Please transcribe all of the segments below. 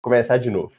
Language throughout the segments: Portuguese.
começar de novo.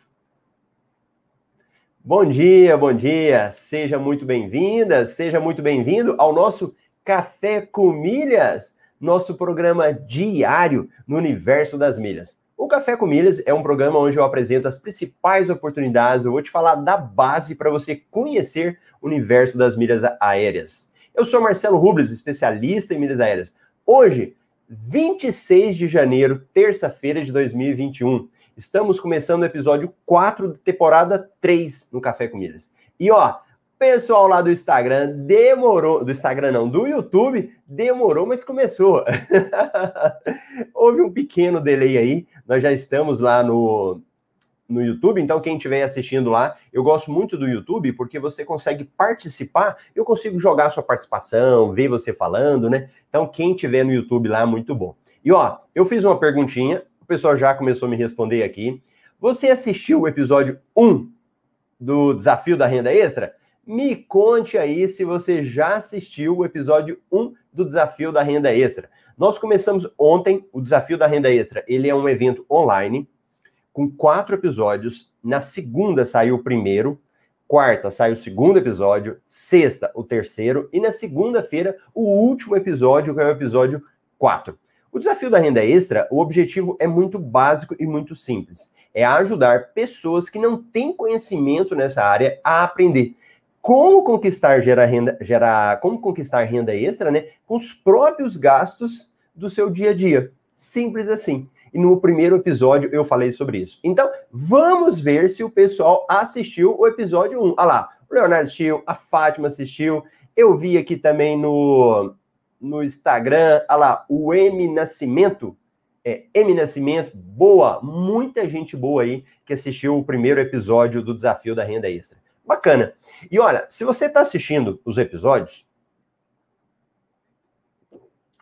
Bom dia, bom dia. Seja muito bem-vinda, seja muito bem-vindo ao nosso Café com Milhas, nosso programa diário no universo das milhas. O Café com Milhas é um programa onde eu apresento as principais oportunidades, eu vou te falar da base para você conhecer o universo das milhas aéreas. Eu sou Marcelo Rubles, especialista em milhas aéreas. Hoje, 26 de janeiro, terça-feira de 2021. Estamos começando o episódio 4 da temporada 3 no Café com Milhas. E ó, pessoal lá do Instagram demorou, do Instagram não, do YouTube demorou, mas começou. Houve um pequeno delay aí. Nós já estamos lá no no YouTube, então quem estiver assistindo lá, eu gosto muito do YouTube porque você consegue participar, eu consigo jogar sua participação, ver você falando, né? Então quem estiver no YouTube lá, muito bom. E ó, eu fiz uma perguntinha, pessoal já começou a me responder aqui. Você assistiu o episódio 1 do Desafio da Renda Extra? Me conte aí se você já assistiu o episódio 1 do Desafio da Renda Extra. Nós começamos ontem o Desafio da Renda Extra. Ele é um evento online com quatro episódios. Na segunda saiu o primeiro, quarta saiu o segundo episódio, sexta o terceiro e na segunda-feira o último episódio, que é o episódio 4. O desafio da renda extra, o objetivo é muito básico e muito simples. É ajudar pessoas que não têm conhecimento nessa área a aprender como conquistar renda, como conquistar renda extra, né, com os próprios gastos do seu dia a dia. Simples assim. E no primeiro episódio eu falei sobre isso. Então, vamos ver se o pessoal assistiu o episódio 1. Olha lá, o Leonardo assistiu, a Fátima assistiu. Eu vi aqui também no no Instagram, olha lá, o M Nascimento, é, M Nascimento, boa, muita gente boa aí que assistiu o primeiro episódio do Desafio da Renda Extra. Bacana. E olha, se você está assistindo os episódios,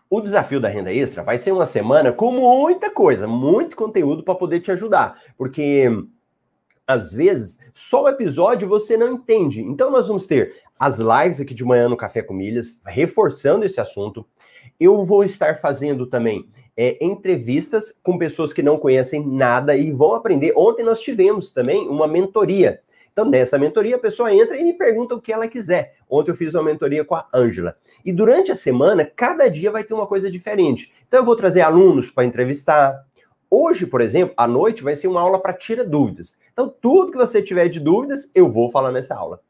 o Desafio da Renda Extra vai ser uma semana com muita coisa, muito conteúdo para poder te ajudar, porque às vezes, só o episódio você não entende. Então, nós vamos ter as lives aqui de manhã no Café com Milhas, reforçando esse assunto. Eu vou estar fazendo também é, entrevistas com pessoas que não conhecem nada e vão aprender. Ontem nós tivemos também uma mentoria. Então, nessa mentoria, a pessoa entra e me pergunta o que ela quiser. Ontem eu fiz uma mentoria com a Ângela. E durante a semana, cada dia vai ter uma coisa diferente. Então, eu vou trazer alunos para entrevistar. Hoje, por exemplo, à noite vai ser uma aula para tirar dúvidas. Então, tudo que você tiver de dúvidas, eu vou falar nessa aula.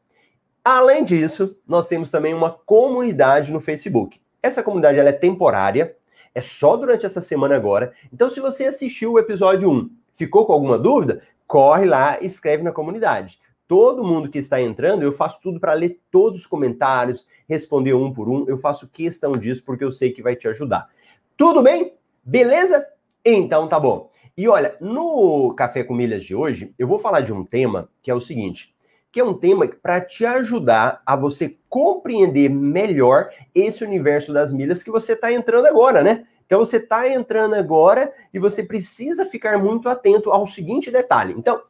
Além disso, nós temos também uma comunidade no Facebook. Essa comunidade ela é temporária, é só durante essa semana agora. Então, se você assistiu o episódio 1, ficou com alguma dúvida, corre lá e escreve na comunidade. Todo mundo que está entrando, eu faço tudo para ler todos os comentários, responder um por um. Eu faço questão disso porque eu sei que vai te ajudar. Tudo bem? Beleza? Então tá bom. E olha, no Café com Milhas de hoje, eu vou falar de um tema que é o seguinte: que é um tema para te ajudar a você compreender melhor esse universo das milhas que você está entrando agora, né? Então você está entrando agora e você precisa ficar muito atento ao seguinte detalhe. Então,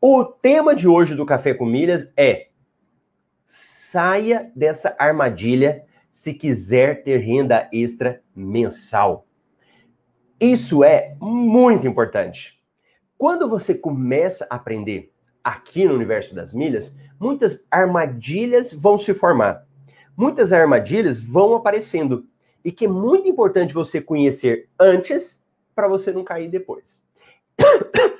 o tema de hoje do Café com Milhas é saia dessa armadilha se quiser ter renda extra mensal. Isso é muito importante. Quando você começa a aprender aqui no universo das milhas, muitas armadilhas vão se formar. Muitas armadilhas vão aparecendo e que é muito importante você conhecer antes para você não cair depois.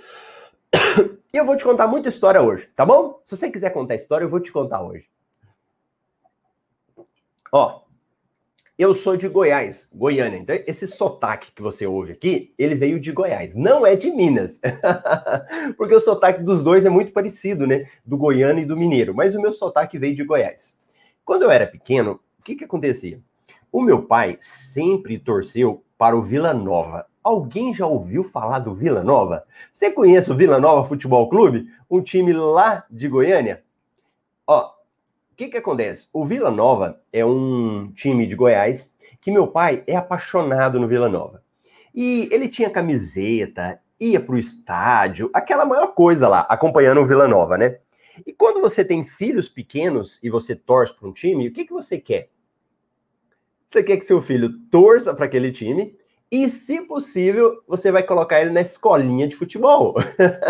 Eu vou te contar muita história hoje, tá bom? Se você quiser contar história, eu vou te contar hoje. Ó, eu sou de Goiás, Goiânia. Então, esse sotaque que você ouve aqui, ele veio de Goiás, não é de Minas. Porque o sotaque dos dois é muito parecido, né? Do goiano e do mineiro. Mas o meu sotaque veio de Goiás. Quando eu era pequeno, o que que acontecia? O meu pai sempre torceu para o Vila Nova. Alguém já ouviu falar do Vila Nova? Você conhece o Vila Nova Futebol Clube? Um time lá de Goiânia? Ó, que, que acontece? O Vila Nova é um time de Goiás que meu pai é apaixonado no Vila Nova. E ele tinha camiseta, ia para o estádio, aquela maior coisa lá, acompanhando o Vila Nova, né? E quando você tem filhos pequenos e você torce para um time, o que, que você quer? Você quer que seu filho torça para aquele time E, se possível, você vai colocar ele na escolinha de futebol.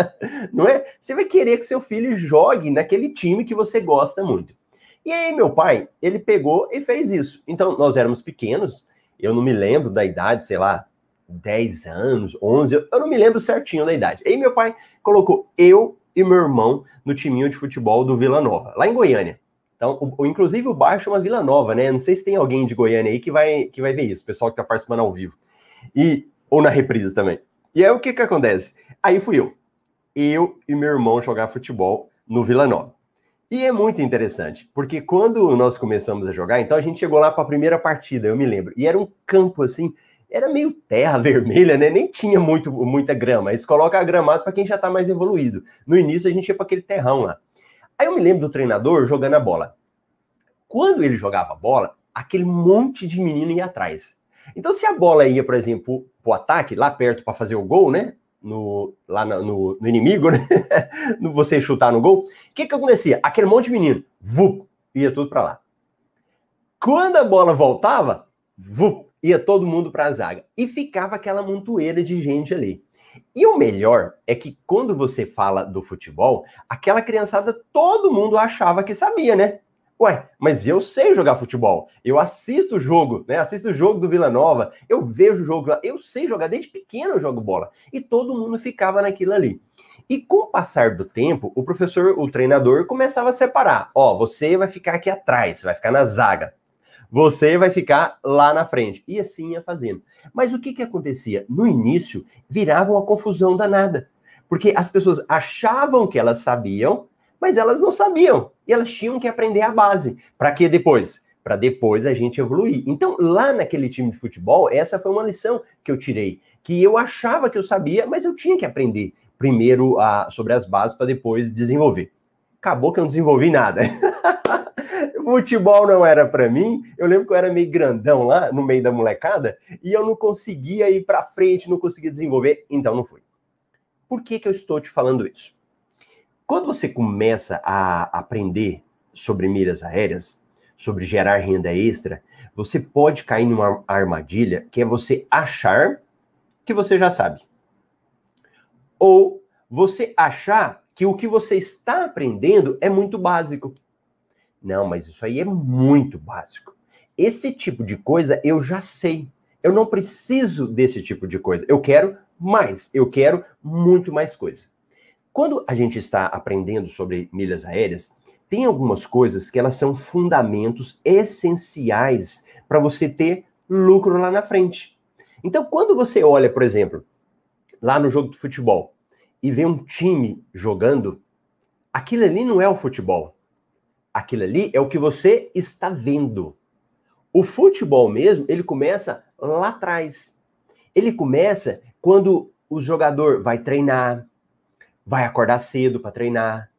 Não é? Você vai querer que seu filho jogue naquele time que você gosta muito. E aí, meu pai, ele pegou e fez isso. Então, nós éramos pequenos, eu não me lembro da idade, sei lá, 10 anos, 11, eu não me lembro certinho da idade. Aí, meu pai colocou eu e meu irmão no timinho de futebol do Vila Nova, lá em Goiânia. Então, o, inclusive o bairro chama Vila Nova, né? Não sei se tem alguém de Goiânia aí que vai, que vai ver isso, o pessoal que tá participando ao vivo. E, ou na reprise também. E aí o que que acontece? Aí fui eu. Eu e meu irmão jogar futebol no Vila Nova. E é muito interessante, porque quando nós começamos a jogar, então a gente chegou lá para a primeira partida, eu me lembro, e era um campo assim, era meio terra vermelha, né? Nem tinha muito, muita grama. Eles colocam a gramado para quem já está mais evoluído. No início a gente ia para aquele terrão lá. Aí eu me lembro do treinador jogando a bola. Quando ele jogava a bola, aquele monte de menino ia atrás. Então, se a bola ia, por exemplo, para o ataque, lá perto para fazer o gol, né? No, lá no, no, inimigo, né? você chutar no gol, o que que acontecia? Aquele monte de menino, vup, ia tudo para lá. Quando a bola voltava, vup, ia todo mundo para a zaga. E ficava aquela montoeira de gente ali. E o melhor é que quando você fala do futebol, aquela criançada, todo mundo achava que sabia, né? Ué, mas eu sei jogar futebol. Eu assisto o jogo, né? Assisto o jogo do Vila Nova, eu vejo o jogo lá, eu sei jogar, desde pequeno eu jogo bola. E todo mundo ficava naquilo ali. E com o passar do tempo, o professor, o treinador, começava a separar. Ó, você vai ficar aqui atrás, vai ficar na zaga. Você vai ficar lá na frente. E assim ia fazendo. Mas o que, que acontecia? No início, virava uma confusão danada. Porque as pessoas achavam que elas sabiam, mas elas não sabiam. E elas tinham que aprender a base. Para que depois? Para depois a gente evoluir. Então, lá naquele time de futebol, essa foi uma lição que eu tirei. Que eu achava que eu sabia, mas eu tinha que aprender primeiro a, sobre as bases para depois desenvolver. Acabou que eu não desenvolvi nada. futebol não era para mim. Eu lembro que eu era meio grandão lá no meio da molecada e eu não conseguia ir para frente, não conseguia desenvolver, então não fui. Por que, que eu estou te falando isso? Quando você começa a aprender sobre milhas aéreas, sobre gerar renda extra, você pode cair numa armadilha que é você achar que você já sabe. Ou você achar que o que você está aprendendo é muito básico. Não, mas isso aí é muito básico. Esse tipo de coisa eu já sei. Eu não preciso desse tipo de coisa. Eu quero mais. Eu quero muito mais coisa. Quando a gente está aprendendo sobre milhas aéreas, tem algumas coisas que elas são fundamentos essenciais para você ter lucro lá na frente. Então, quando você olha, por exemplo, lá no jogo de futebol e vê um time jogando, aquilo ali não é o futebol. Aquilo ali é o que você está vendo. O futebol mesmo, ele começa lá atrás. Ele começa quando o jogador vai treinar, vai acordar cedo para treinar,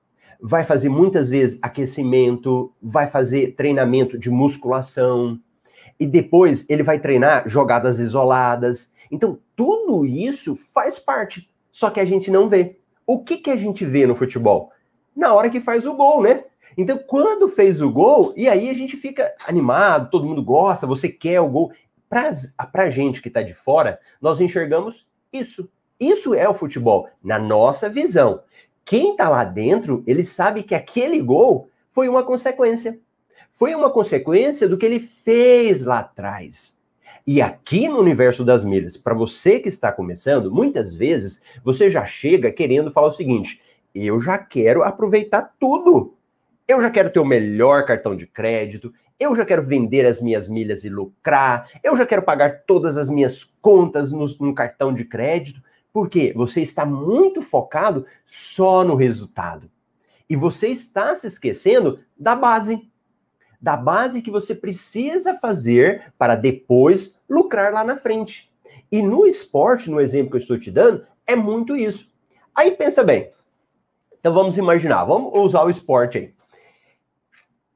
vai fazer muitas vezes aquecimento, vai fazer treinamento de musculação, e depois ele vai treinar jogadas isoladas. Então, tudo isso faz parte, só que a gente não vê. O que, que a gente vê no futebol? Na hora que faz o gol, né? Então, quando fez o gol, e aí a gente fica animado, todo mundo gosta, você quer o gol. Para a gente que está de fora, nós enxergamos isso. Isso é o futebol, na nossa visão. Quem está lá dentro, ele sabe que aquele gol foi uma consequência. Foi uma consequência do que ele fez lá atrás. E aqui no universo das milhas, para você que está começando, muitas vezes você já chega querendo falar o seguinte: eu já quero aproveitar tudo. Eu já quero ter o melhor cartão de crédito, eu já quero vender as minhas milhas e lucrar, eu já quero pagar todas as minhas contas no, no cartão de crédito, porque você está muito focado só no resultado. E você está se esquecendo da base. Da base que você precisa fazer para depois lucrar lá na frente. E no esporte, no exemplo que eu estou te dando, é muito isso. Aí pensa bem. Então vamos imaginar, vamos usar o esporte aí.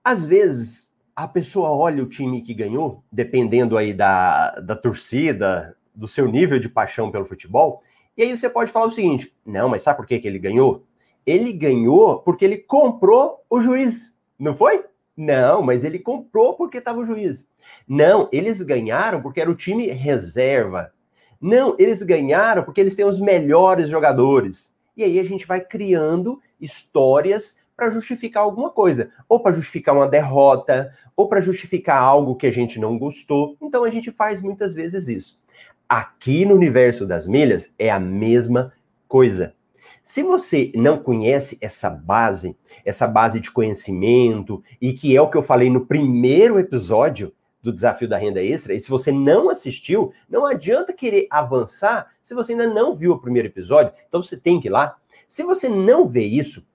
Às vezes, a pessoa olha o time que ganhou, dependendo aí da, da torcida, do seu nível de paixão pelo futebol, e aí você pode falar o seguinte: não, mas sabe por que, que ele ganhou? Ele ganhou porque ele comprou o juiz, não foi? Não, mas ele comprou porque estava o juiz. Não, eles ganharam porque era o time reserva. Não, eles ganharam porque eles têm os melhores jogadores. E aí a gente vai criando histórias para justificar alguma coisa, ou para justificar uma derrota, ou para justificar algo que a gente não gostou. Então a gente faz muitas vezes isso. Aqui no universo das milhas é a mesma coisa. Se você não conhece essa base, essa base de conhecimento, e que é o que eu falei no primeiro episódio do desafio da renda extra, e se você não assistiu, não adianta querer avançar se você ainda não viu o primeiro episódio, então você tem que ir lá. Se você não vê isso,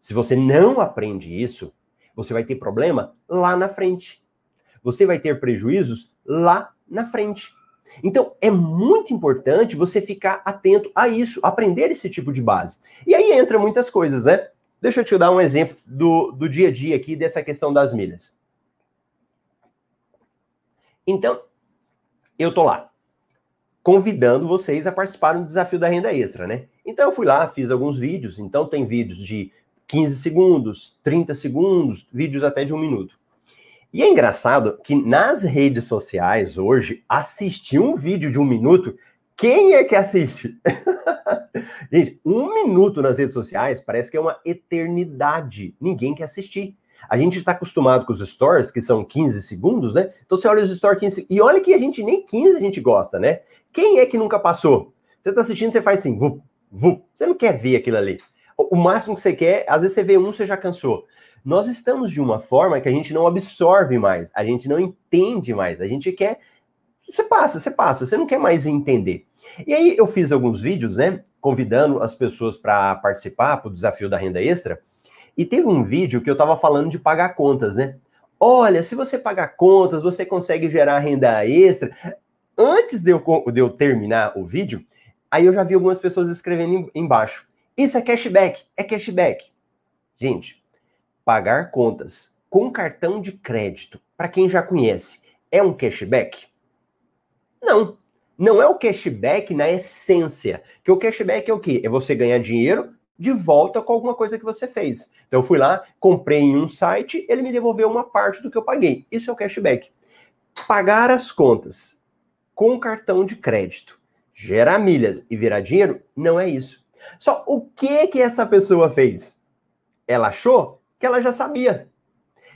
se você não aprende isso, você vai ter problema lá na frente. Você vai ter prejuízos lá na frente. Então, é muito importante você ficar atento a isso, aprender esse tipo de base. E aí entra muitas coisas, né? Deixa eu te dar um exemplo do, do dia a dia aqui dessa questão das milhas. Então, eu tô lá, convidando vocês a participar do desafio da renda extra, né? Então, eu fui lá, fiz alguns vídeos. Então, tem vídeos de 15 segundos, 30 segundos, vídeos até de um minuto. E é engraçado que nas redes sociais hoje, assistir um vídeo de um minuto, quem é que assiste? Gente, um minuto nas redes sociais parece que é uma eternidade. Ninguém quer assistir. A gente está acostumado com os stories, que são 15 segundos, né? Então você olha os stories 15 E olha que a gente nem 15 a gente gosta, né? Quem é que nunca passou? Você está assistindo, você faz assim, vup, vup. Você não quer ver aquilo ali. O máximo que você quer, às vezes você vê um, você já cansou nós estamos de uma forma que a gente não absorve mais, a gente não entende mais, a gente quer. Você passa, você passa, você não quer mais entender. E aí eu fiz alguns vídeos, né, convidando as pessoas para participar do desafio da renda extra. E teve um vídeo que eu estava falando de pagar contas, né? Olha, se você pagar contas, você consegue gerar renda extra. Antes de eu, de eu terminar o vídeo, aí eu já vi algumas pessoas escrevendo embaixo. Isso é cashback, é cashback. Gente, pagar contas com cartão de crédito, para quem já conhece, é um cashback? Não. Não é o cashback na essência. Que o cashback é o quê? É você ganhar dinheiro de volta com alguma coisa que você fez. Então eu fui lá, comprei em um site, ele me devolveu uma parte do que eu paguei. Isso é o cashback. Pagar as contas com cartão de crédito, gerar milhas e virar dinheiro, não é isso. Só o que que essa pessoa fez? Ela achou que ela já sabia.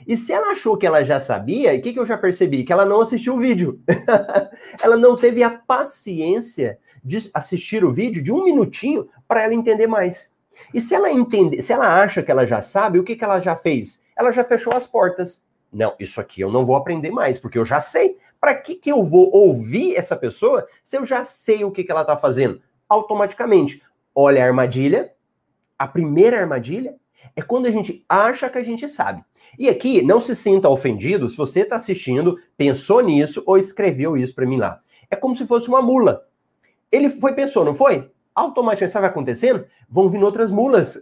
E se ela achou que ela já sabia, o que, que eu já percebi? Que ela não assistiu o vídeo. ela não teve a paciência de assistir o vídeo de um minutinho para ela entender mais. E se ela entender, se ela acha que ela já sabe, o que, que ela já fez? Ela já fechou as portas. Não, isso aqui eu não vou aprender mais, porque eu já sei. Para que, que eu vou ouvir essa pessoa se eu já sei o que, que ela está fazendo? Automaticamente. Olha a armadilha, a primeira armadilha, é quando a gente acha que a gente sabe. E aqui, não se sinta ofendido se você está assistindo, pensou nisso ou escreveu isso para mim lá. É como se fosse uma mula. Ele foi, pensou, não foi? Automaticamente, sabe vai acontecendo? Vão vindo outras mulas.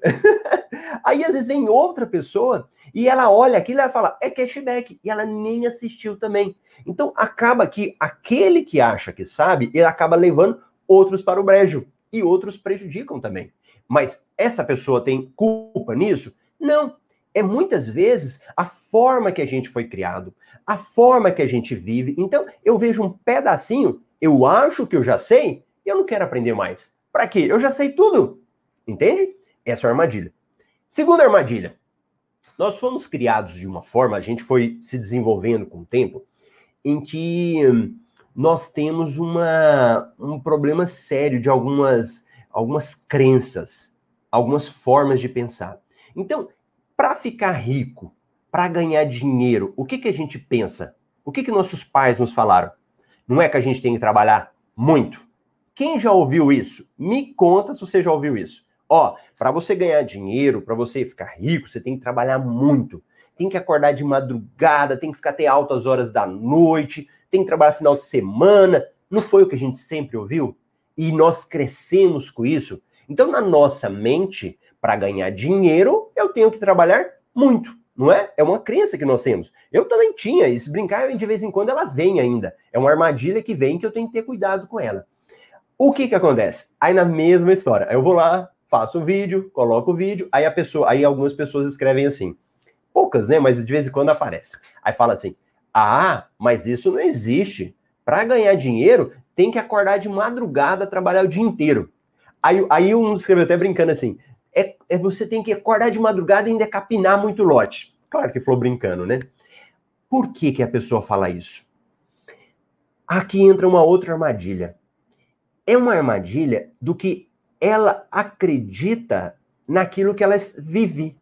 Aí, às vezes, vem outra pessoa e ela olha aquilo e ela fala, é cashback. E ela nem assistiu também. Então, acaba que aquele que acha que sabe, ele acaba levando outros para o brejo. E outros prejudicam também. Mas essa pessoa tem culpa nisso? Não. É muitas vezes a forma que a gente foi criado, a forma que a gente vive. Então, eu vejo um pedacinho, eu acho que eu já sei, e eu não quero aprender mais. Para quê? Eu já sei tudo. Entende? Essa é a armadilha. Segunda armadilha. Nós fomos criados de uma forma, a gente foi se desenvolvendo com o tempo, em que hum, nós temos uma, um problema sério de algumas algumas crenças, algumas formas de pensar. Então, para ficar rico, para ganhar dinheiro, o que, que a gente pensa? O que, que nossos pais nos falaram? Não é que a gente tem que trabalhar muito? Quem já ouviu isso? Me conta se você já ouviu isso. Ó, para você ganhar dinheiro, para você ficar rico, você tem que trabalhar muito. Tem que acordar de madrugada, tem que ficar até altas horas da noite, tem que trabalhar final de semana. Não foi o que a gente sempre ouviu? E nós crescemos com isso. Então, na nossa mente, para ganhar dinheiro, eu tenho que trabalhar muito, não é? É uma crença que nós temos. Eu também tinha, e se brincar, de vez em quando ela vem ainda. É uma armadilha que vem que eu tenho que ter cuidado com ela. O que que acontece? Aí na mesma história, eu vou lá, faço o vídeo, coloco o vídeo, aí a pessoa, aí algumas pessoas escrevem assim, poucas, né, mas de vez em quando aparece. Aí fala assim: "Ah, mas isso não existe. Para ganhar dinheiro, tem que acordar de madrugada, trabalhar o dia inteiro. Aí, aí um escreveu até brincando assim: é, é você tem que acordar de madrugada e ainda capinar muito lote. Claro que falou brincando, né? Por que, que a pessoa fala isso? Aqui entra uma outra armadilha. É uma armadilha do que ela acredita naquilo que ela vive.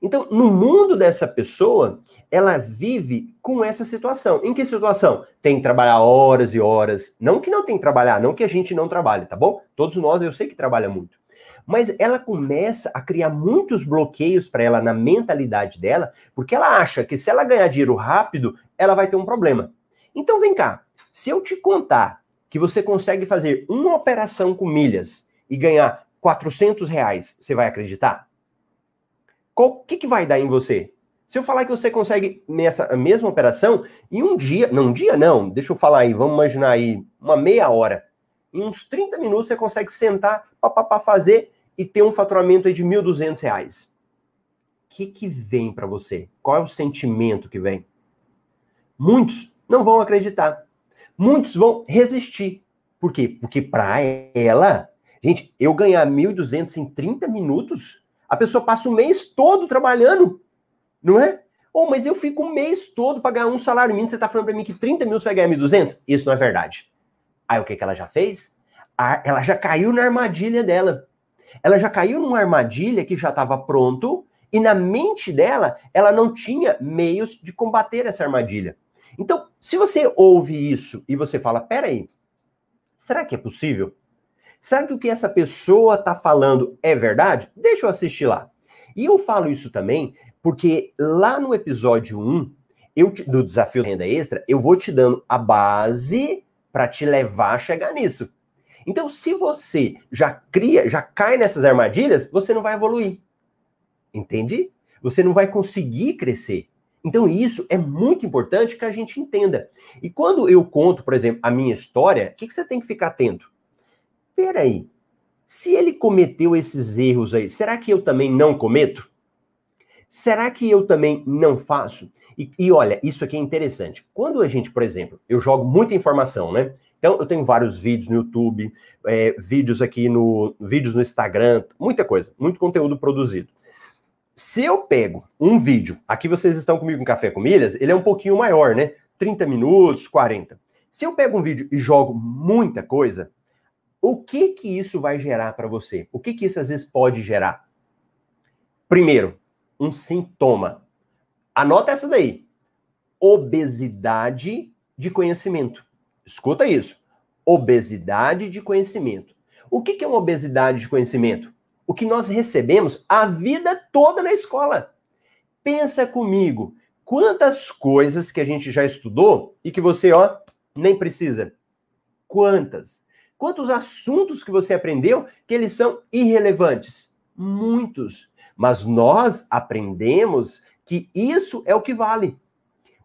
Então, no mundo dessa pessoa, ela vive com essa situação. Em que situação? Tem que trabalhar horas e horas. Não que não tem que trabalhar, não que a gente não trabalhe, tá bom? Todos nós, eu sei que trabalha muito. Mas ela começa a criar muitos bloqueios para ela na mentalidade dela, porque ela acha que se ela ganhar dinheiro rápido, ela vai ter um problema. Então vem cá, se eu te contar que você consegue fazer uma operação com milhas e ganhar 400 reais, você vai acreditar? O que, que vai dar em você? Se eu falar que você consegue nessa mesma operação, em um dia, não um dia não, deixa eu falar aí, vamos imaginar aí, uma meia hora. Em uns 30 minutos você consegue sentar para fazer e ter um faturamento de R$ 1.200. O que, que vem para você? Qual é o sentimento que vem? Muitos não vão acreditar. Muitos vão resistir. Por quê? Porque para ela, gente, eu ganhar 1.200 em 30 minutos a pessoa passa o mês todo trabalhando, não é? Oh, mas eu fico o mês todo para ganhar um salário mínimo. Você está falando para mim que 30 mil você vai ganhar 1.200? Isso não é verdade. Aí o que, que ela já fez? ela já caiu na armadilha dela. Ela já caiu numa armadilha que já estava pronto e na mente dela ela não tinha meios de combater essa armadilha. Então, se você ouve isso e você fala, peraí, será que é possível? Será que o que essa pessoa está falando é verdade? Deixa eu assistir lá. E eu falo isso também porque lá no episódio 1 eu, do Desafio da Renda Extra, eu vou te dando a base para te levar a chegar nisso. Então, se você já cria, já cai nessas armadilhas, você não vai evoluir. Entende? Você não vai conseguir crescer. Então, isso é muito importante que a gente entenda. E quando eu conto, por exemplo, a minha história, o que, que você tem que ficar atento? Peraí, se ele cometeu esses erros aí, será que eu também não cometo? Será que eu também não faço? E, e, olha, isso aqui é interessante. Quando a gente, por exemplo, eu jogo muita informação, né? Então, eu tenho vários vídeos no YouTube, é, vídeos aqui no vídeos no Instagram, muita coisa, muito conteúdo produzido. Se eu pego um vídeo, aqui vocês estão comigo em Café com Milhas, ele é um pouquinho maior, né? 30 minutos, 40. Se eu pego um vídeo e jogo muita coisa, o que que isso vai gerar para você? O que que isso às vezes pode gerar? Primeiro, um sintoma. Anota essa daí. Obesidade de conhecimento. Escuta isso. Obesidade de conhecimento. O que, que é uma obesidade de conhecimento? O que nós recebemos a vida toda na escola. Pensa comigo, quantas coisas que a gente já estudou e que você, ó, nem precisa. Quantas? Quantos assuntos que você aprendeu que eles são irrelevantes? Muitos. Mas nós aprendemos que isso é o que vale.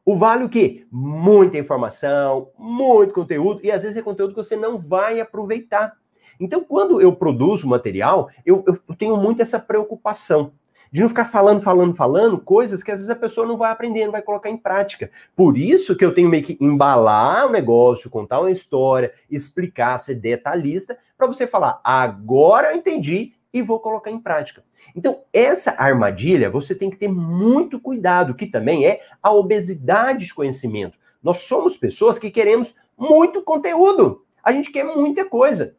O vale o quê? Muita informação, muito conteúdo, e às vezes é conteúdo que você não vai aproveitar. Então, quando eu produzo material, eu, eu tenho muito essa preocupação de não ficar falando, falando, falando coisas que às vezes a pessoa não vai aprender, não vai colocar em prática. Por isso que eu tenho meio que embalar o negócio, contar uma história, explicar, ser detalhista, para você falar, agora eu entendi e vou colocar em prática. Então, essa armadilha você tem que ter muito cuidado, que também é a obesidade de conhecimento. Nós somos pessoas que queremos muito conteúdo. A gente quer muita coisa.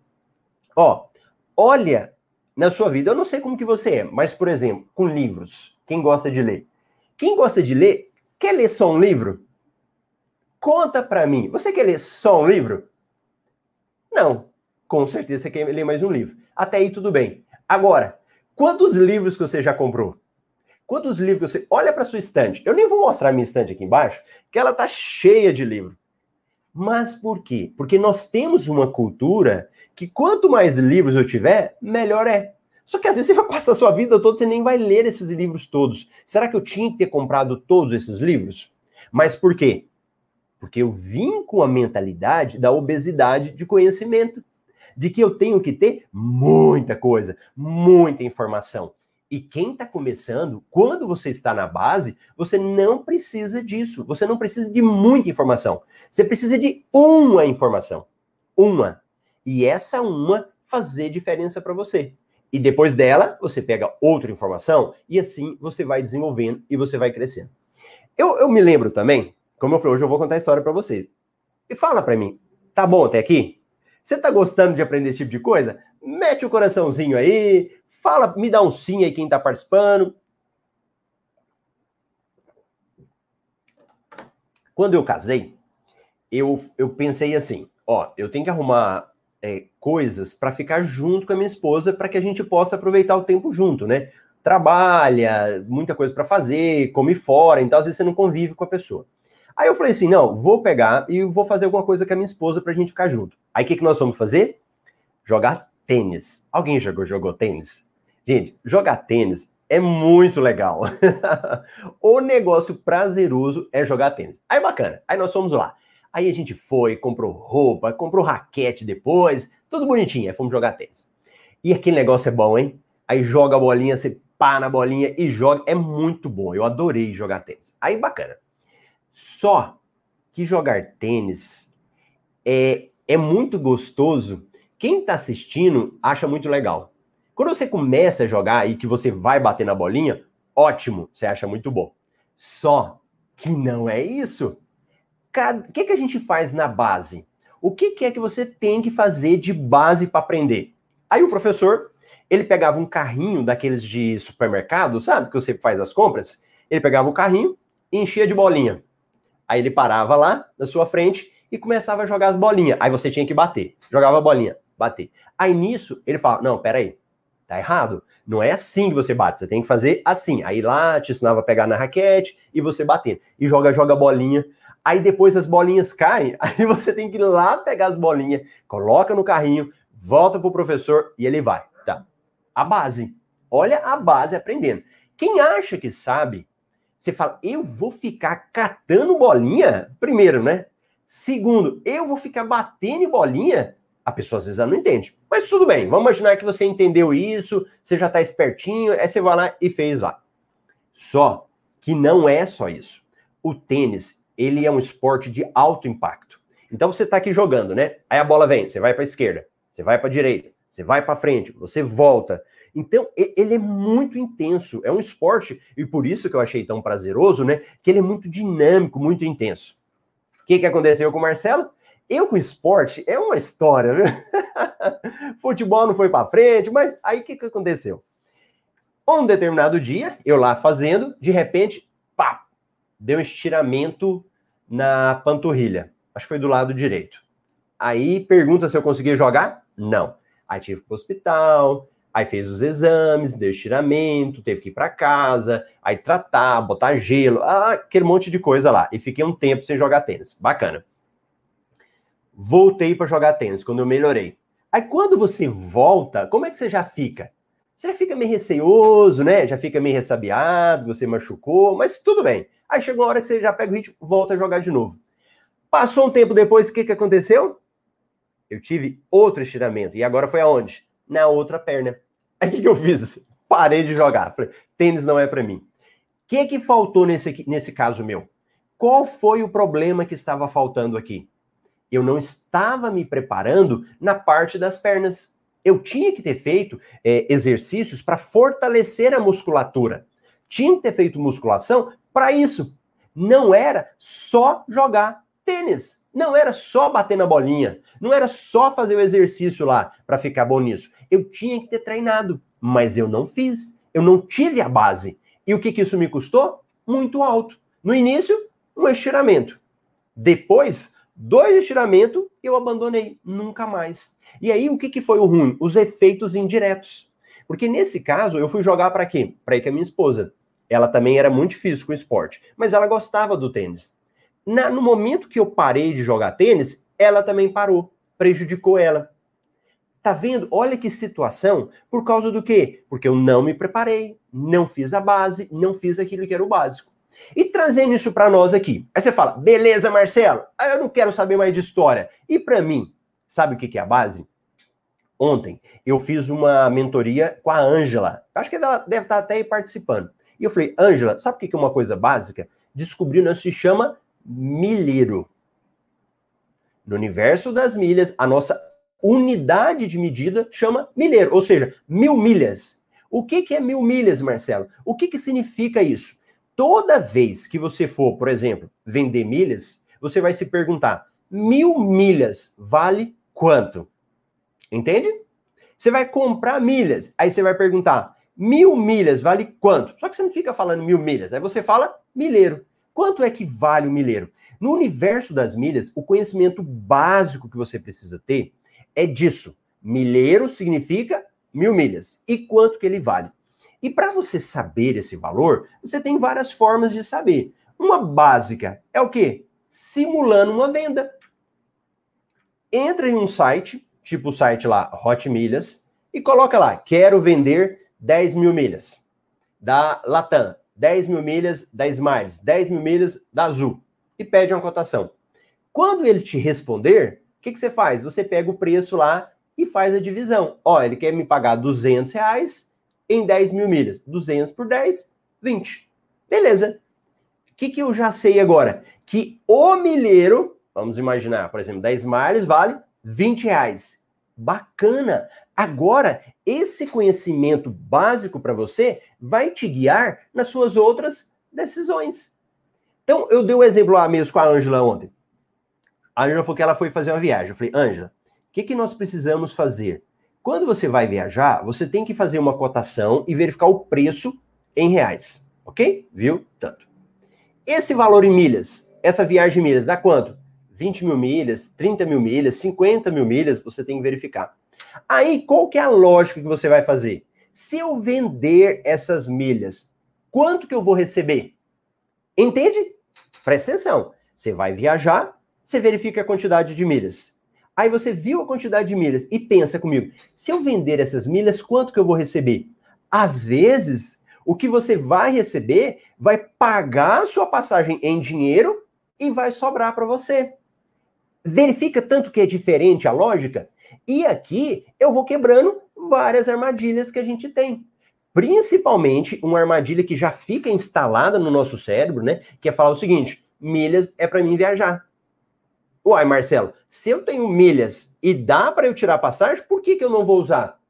Ó, olha na sua vida. Eu não sei como que você é, mas, por exemplo, com livros, quem gosta de ler? Quem gosta de ler, quer ler só um livro? Conta para mim, você quer ler só um livro? Não, com certeza você quer ler mais um livro. Até aí tudo bem. Agora, quantos livros que você já comprou? Quantos livros você. Olha para sua estante. Eu nem vou mostrar a minha estante aqui embaixo, que ela tá cheia de livros. Mas por quê? Porque nós temos uma cultura que quanto mais livros eu tiver, melhor é. Só que às vezes você vai passar a sua vida toda, você nem vai ler esses livros todos. Será que eu tinha que ter comprado todos esses livros? Mas por quê? Porque eu vim com a mentalidade da obesidade de conhecimento, de que eu tenho que ter muita coisa, muita informação. E quem está começando, quando você está na base, você não precisa disso. Você não precisa de muita informação. Você precisa de uma informação. uma. E essa uma fazer diferença para você. E depois dela, você pega outra informação e assim você vai desenvolvendo e você vai crescendo. Eu, eu me lembro também, como eu falei, hoje eu vou contar a história para vocês. E fala para mim, tá bom até aqui? Você tá gostando de aprender esse tipo de coisa? Mete o coraçãozinho aí, fala, me dá um sim aí quem tá participando. Quando eu casei, eu, eu pensei assim, ó, eu tenho que arrumar é, coisas para ficar junto com a minha esposa para que a gente possa aproveitar o tempo junto, né? Trabalha, muita coisa para fazer, come fora, então às vezes você não convive com a pessoa. Aí eu falei assim, não, vou pegar e vou fazer alguma coisa com a minha esposa para a gente ficar junto. Aí o que, que nós vamos fazer? Jogar tênis. Alguém jogou, jogou tênis? Gente, jogar tênis é muito legal. o negócio prazeroso é jogar tênis. Aí bacana. Aí nós fomos lá. Aí a gente foi, comprou roupa, comprou raquete depois, tudo bonitinho. Aí fomos jogar tênis. E aquele negócio é bom, hein? Aí joga a bolinha, você pá na bolinha e joga. É muito bom. Eu adorei jogar tênis. Aí bacana. Só que jogar tênis é, é muito gostoso. Quem está assistindo acha muito legal. Quando você começa a jogar e que você vai bater na bolinha, ótimo, você acha muito bom. Só que não é isso. O que, que a gente faz na base? O que, que é que você tem que fazer de base para aprender? Aí o professor, ele pegava um carrinho daqueles de supermercado, sabe? Que você faz as compras. Ele pegava o carrinho e enchia de bolinha. Aí ele parava lá na sua frente e começava a jogar as bolinhas. Aí você tinha que bater. Jogava a bolinha, bater. Aí nisso, ele fala: Não, peraí, tá errado. Não é assim que você bate. Você tem que fazer assim. Aí lá te ensinava a pegar na raquete e você batendo. E joga, joga a bolinha. Aí depois as bolinhas caem, aí você tem que ir lá pegar as bolinhas, coloca no carrinho, volta pro professor e ele vai. Tá. A base. Olha a base aprendendo. Quem acha que sabe, você fala, eu vou ficar catando bolinha? Primeiro, né? Segundo, eu vou ficar batendo bolinha? A pessoa às vezes não entende. Mas tudo bem, vamos imaginar que você entendeu isso, você já está espertinho, aí você vai lá e fez lá. Só que não é só isso. O tênis ele é um esporte de alto impacto. Então você está aqui jogando, né? Aí a bola vem, você vai para a esquerda, você vai para a direita, você vai para frente, você volta. Então ele é muito intenso, é um esporte e por isso que eu achei tão prazeroso, né? Que ele é muito dinâmico, muito intenso. O que, que aconteceu com o Marcelo? Eu com esporte é uma história, viu? Futebol não foi para frente, mas aí o que, que aconteceu? Um determinado dia, eu lá fazendo, de repente, pá, deu um estiramento na panturrilha. Acho que foi do lado direito. Aí pergunta se eu conseguia jogar? Não. Aí tive que ir pro hospital, aí fez os exames, deu estiramento, teve que ir para casa, aí tratar, botar gelo, ah, aquele monte de coisa lá. E fiquei um tempo sem jogar tênis. Bacana. Voltei para jogar tênis quando eu melhorei. Aí quando você volta, como é que você já fica? Você já fica meio receoso, né? Já fica meio ressabiado, você machucou, mas tudo bem. Aí chegou a hora que você já pega o ritmo, volta a jogar de novo. Passou um tempo depois, o que, que aconteceu? Eu tive outro estiramento. E agora foi aonde? Na outra perna. Aí o que, que eu fiz? Parei de jogar. Falei, tênis não é para mim. O que, que faltou nesse, nesse caso meu? Qual foi o problema que estava faltando aqui? Eu não estava me preparando na parte das pernas. Eu tinha que ter feito é, exercícios para fortalecer a musculatura. Tinha que ter feito musculação para isso. Não era só jogar tênis. Não era só bater na bolinha. Não era só fazer o exercício lá para ficar bom nisso. Eu tinha que ter treinado, mas eu não fiz. Eu não tive a base. E o que, que isso me custou? Muito alto. No início, um estiramento. Depois, dois estiramentos, eu abandonei. Nunca mais. E aí, o que, que foi o ruim? Os efeitos indiretos. Porque nesse caso, eu fui jogar para quê? Para ir com a minha esposa. Ela também era muito difícil com esporte, mas ela gostava do tênis. Na, no momento que eu parei de jogar tênis, ela também parou, prejudicou ela. Tá vendo? Olha que situação. Por causa do quê? Porque eu não me preparei, não fiz a base, não fiz aquilo que era o básico. E trazendo isso para nós aqui. Aí você fala, beleza, Marcelo, eu não quero saber mais de história. E para mim, sabe o que é a base? Ontem eu fiz uma mentoria com a Ângela. Acho que ela deve estar até aí participando. E eu falei, Ângela, sabe o que é uma coisa básica? Descobrindo, se chama milheiro. No universo das milhas, a nossa unidade de medida chama milheiro, ou seja, mil milhas. O que, é mil milhas, Marcelo? O que significa isso? Toda vez que você for, por exemplo, vender milhas, você vai se perguntar: mil milhas vale quanto? Entende? Você vai comprar milhas, aí você vai perguntar: mil milhas vale quanto? Só que você não fica falando mil milhas, aí você fala milheiro. Quanto é que vale o milheiro? No universo das milhas, o conhecimento básico que você precisa ter é disso. Milheiro significa mil milhas. E quanto que ele vale? E para você saber esse valor, você tem várias formas de saber. Uma básica é o quê? Simulando uma venda. Entra em um site, tipo o site lá, Hot Milhas, e coloca lá, quero vender 10 mil milhas da Latam, 10 mil milhas da Smiles, 10 mil milhas da Azul, e pede uma cotação. Quando ele te responder, o que, que você faz? Você pega o preço lá e faz a divisão. Ó, ele quer me pagar 200 reais em 10 mil milhas. 200 por 10, 20. Beleza. O que, que eu já sei agora? Que o milheiro, vamos imaginar, por exemplo, 10 miles vale 20 reais. Bacana! Agora, esse conhecimento básico para você vai te guiar nas suas outras decisões. Então, eu dei o um exemplo lá mesmo com a Ângela ontem. A Ângela falou que ela foi fazer uma viagem. Eu falei, Ângela, o que, que nós precisamos fazer? Quando você vai viajar, você tem que fazer uma cotação e verificar o preço em reais. Ok? Viu? Tanto. Esse valor em milhas, essa viagem em milhas, dá quanto? 20 mil milhas, 30 mil milhas, 50 mil milhas, você tem que verificar. Aí, qual que é a lógica que você vai fazer? Se eu vender essas milhas, quanto que eu vou receber? Entende? Presta atenção. Você vai viajar, você verifica a quantidade de milhas. Aí você viu a quantidade de milhas e pensa comigo: se eu vender essas milhas, quanto que eu vou receber? Às vezes, o que você vai receber vai pagar a sua passagem em dinheiro e vai sobrar para você. Verifica tanto que é diferente a lógica? E aqui eu vou quebrando várias armadilhas que a gente tem. Principalmente uma armadilha que já fica instalada no nosso cérebro, né? Que é falar o seguinte: milhas é para mim viajar. Uai, Marcelo, se eu tenho milhas e dá para eu tirar passagem, por que, que eu não vou usar?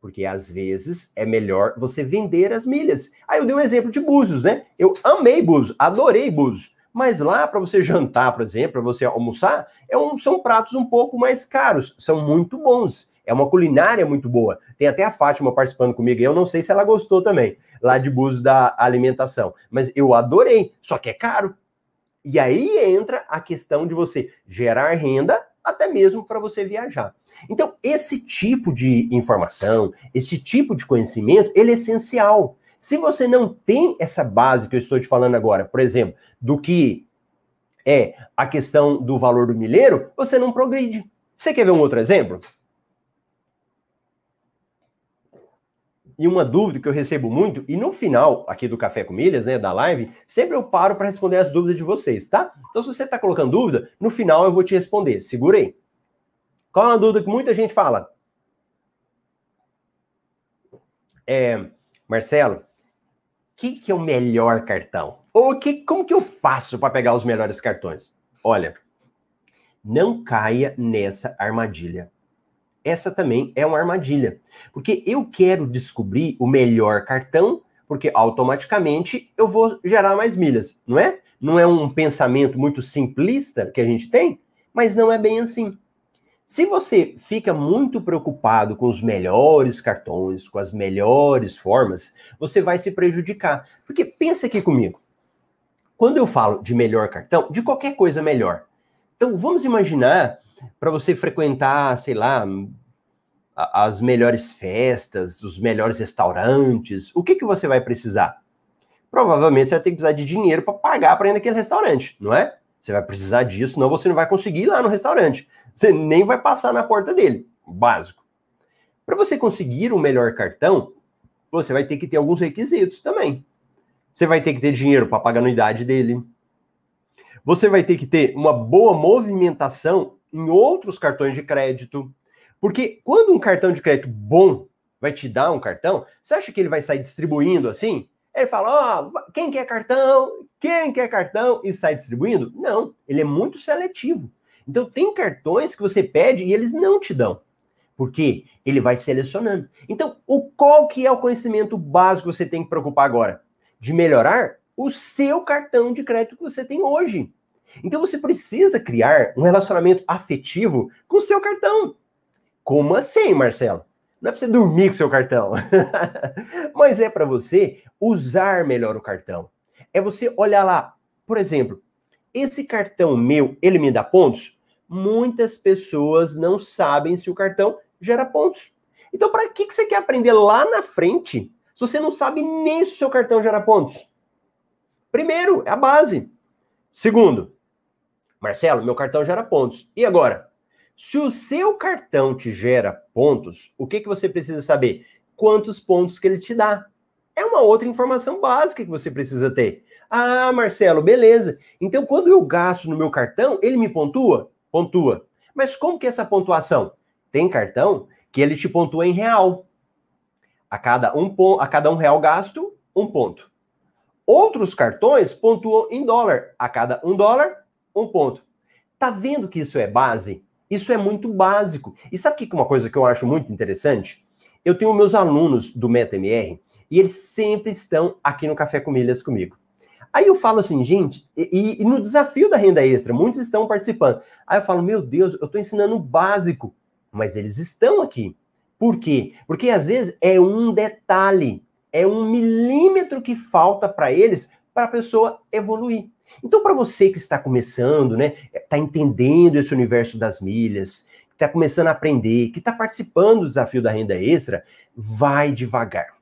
Porque às vezes é melhor você vender as milhas. Aí eu dei um exemplo de Búzios, né? Eu amei Búzios, adorei Búzios. Mas lá, para você jantar, por exemplo, para você almoçar, é um, são pratos um pouco mais caros, são muito bons. É uma culinária muito boa. Tem até a Fátima participando comigo, e eu não sei se ela gostou também, lá de Búzios da alimentação. Mas eu adorei, só que é caro. E aí entra a questão de você gerar renda até mesmo para você viajar. Então, esse tipo de informação, esse tipo de conhecimento, ele é essencial. Se você não tem essa base que eu estou te falando agora, por exemplo, do que é a questão do valor do milheiro, você não progride. Você quer ver um outro exemplo? E uma dúvida que eu recebo muito, e no final aqui do Café com Milhas, né, da live, sempre eu paro para responder as dúvidas de vocês, tá? Então, se você está colocando dúvida, no final eu vou te responder. Segura aí. Qual é uma dúvida que muita gente fala? É, Marcelo, que, que é o melhor cartão? Ou que, como que eu faço para pegar os melhores cartões? Olha, não caia nessa armadilha essa também é uma armadilha. Porque eu quero descobrir o melhor cartão, porque automaticamente eu vou gerar mais milhas, não é? Não é um pensamento muito simplista que a gente tem, mas não é bem assim. Se você fica muito preocupado com os melhores cartões, com as melhores formas, você vai se prejudicar. Porque pensa aqui comigo. Quando eu falo de melhor cartão, de qualquer coisa melhor. Então vamos imaginar para você frequentar, sei lá, as melhores festas, os melhores restaurantes, o que, que você vai precisar? Provavelmente você vai ter que precisar de dinheiro para pagar para ir naquele restaurante, não é? Você vai precisar disso, senão você não vai conseguir ir lá no restaurante. Você nem vai passar na porta dele. Básico. Para você conseguir o melhor cartão, você vai ter que ter alguns requisitos também. Você vai ter que ter dinheiro para pagar a anuidade dele. Você vai ter que ter uma boa movimentação em outros cartões de crédito. Porque quando um cartão de crédito bom vai te dar um cartão, você acha que ele vai sair distribuindo assim? Ele fala, ó, oh, quem quer cartão? Quem quer cartão? E sai distribuindo? Não, ele é muito seletivo. Então tem cartões que você pede e eles não te dão. Porque ele vai selecionando. Então, o qual que é o conhecimento básico que você tem que preocupar agora? De melhorar o seu cartão de crédito que você tem hoje. Então você precisa criar um relacionamento afetivo com o seu cartão. Como assim, Marcelo? Não é para você dormir com seu cartão, mas é para você usar melhor o cartão. É você olhar lá, por exemplo, esse cartão meu, ele me dá pontos? Muitas pessoas não sabem se o cartão gera pontos. Então, para que, que você quer aprender lá na frente se você não sabe nem se o seu cartão gera pontos? Primeiro, é a base. Segundo, Marcelo, meu cartão gera pontos. E agora? Se o seu cartão te gera pontos, o que, que você precisa saber? Quantos pontos que ele te dá. É uma outra informação básica que você precisa ter. Ah, Marcelo, beleza. Então, quando eu gasto no meu cartão, ele me pontua? Pontua. Mas como que é essa pontuação? Tem cartão que ele te pontua em real. A cada um, a cada um real gasto, um ponto. Outros cartões pontuam em dólar. A cada um dólar, um ponto. Tá vendo que isso é base? Isso é muito básico. E sabe que uma coisa que eu acho muito interessante? Eu tenho meus alunos do MetaMR e eles sempre estão aqui no Café com Milhas comigo. Aí eu falo assim, gente, e, e, no desafio da renda extra, muitos estão participando. Aí eu falo, meu Deus, eu estou ensinando o básico, mas eles estão aqui. Por quê? Porque às vezes é um detalhe é um milímetro que falta para eles para a pessoa evoluir. Então, para você que está começando, né, está entendendo esse universo das milhas, está começando a aprender, que está participando do desafio da renda extra, vai devagar,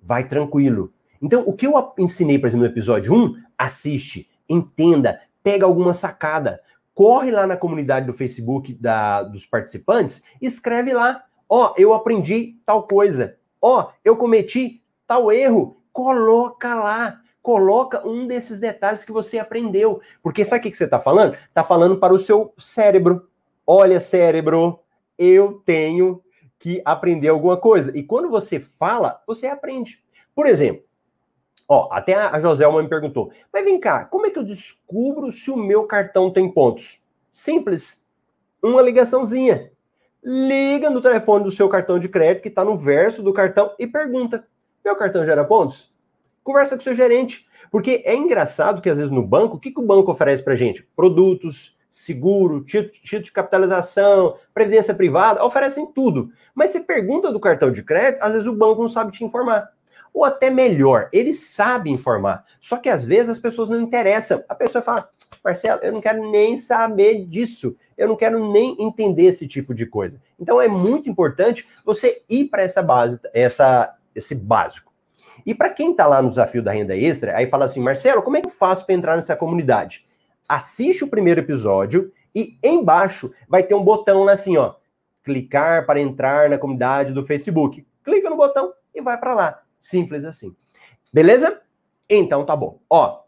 vai tranquilo. Então, o que eu ensinei, por exemplo, no episódio 1, assiste, entenda, pega alguma sacada, corre lá na comunidade do Facebook da, dos participantes, escreve lá, ó, oh, eu aprendi tal coisa, ó, oh, eu cometi tal erro, coloca lá. Coloca um desses detalhes que você aprendeu. Porque sabe o que você está falando? Está falando para o seu cérebro. Olha, cérebro, eu tenho que aprender alguma coisa. E quando você fala, você aprende. Por exemplo, ó, até a Joselma me perguntou: mas vem cá, como é que eu descubro se o meu cartão tem pontos? Simples. Uma ligaçãozinha liga no telefone do seu cartão de crédito, que está no verso do cartão, e pergunta: meu cartão gera pontos? Conversa com o seu gerente. Porque é engraçado que, às vezes, no banco, o que, que o banco oferece para gente? Produtos, seguro, título de capitalização, previdência privada, oferecem tudo. Mas você pergunta do cartão de crédito, às vezes o banco não sabe te informar. Ou até melhor, ele sabe informar. Só que às vezes as pessoas não interessam. A pessoa fala, Marcelo, eu não quero nem saber disso. Eu não quero nem entender esse tipo de coisa. Então é muito importante você ir para essa base, essa, esse básico. E para quem está lá no desafio da renda extra, aí fala assim, Marcelo, como é que eu faço para entrar nessa comunidade? Assiste o primeiro episódio e embaixo vai ter um botão lá assim, ó, clicar para entrar na comunidade do Facebook. Clica no botão e vai para lá. Simples assim. Beleza? Então tá bom. Ó,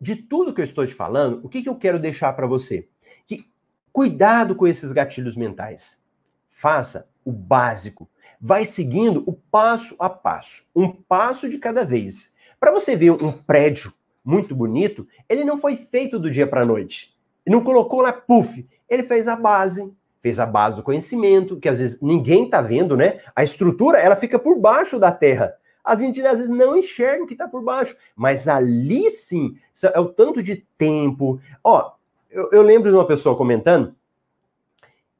de tudo que eu estou te falando, o que, que eu quero deixar para você? Que cuidado com esses gatilhos mentais. Faça o básico. Vai seguindo o passo a passo, um passo de cada vez. Para você ver um prédio muito bonito, ele não foi feito do dia para a noite. Ele não colocou lá, puff. Ele fez a base, fez a base do conhecimento, que às vezes ninguém está vendo, né? A estrutura, ela fica por baixo da terra a gente às vezes não enxerga o que está por baixo. Mas ali sim, é o tanto de tempo. Ó, eu, eu lembro de uma pessoa comentando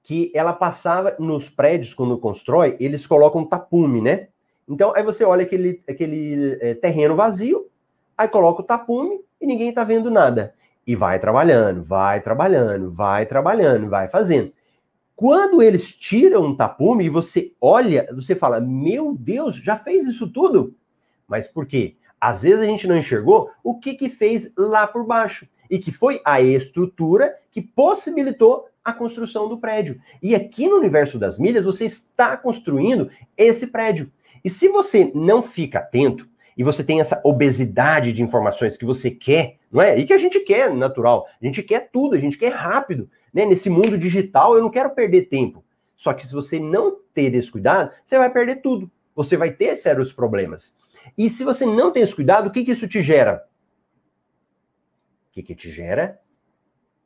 que ela passava nos prédios, quando constrói, eles colocam tapume, né? Então, aí você olha aquele, aquele é, terreno vazio, aí coloca o tapume e ninguém está vendo nada. E vai trabalhando, vai trabalhando, vai trabalhando, vai fazendo. Quando eles tiram um tapume e você olha, você fala: Meu Deus, já fez isso tudo? Mas por quê? Às vezes a gente não enxergou o que, que fez lá por baixo e que foi a estrutura que possibilitou a construção do prédio. E aqui no universo das milhas, você está construindo esse prédio. E se você não fica atento, e você tem essa obesidade de informações que você quer, não é? E que a gente quer, natural. A gente quer tudo, a gente quer rápido. Né? Nesse mundo digital, eu não quero perder tempo. Só que se você não ter esse cuidado, você vai perder tudo. Você vai ter sérios problemas. E se você não tem esse cuidado, o que, que isso te gera? O que, que te gera?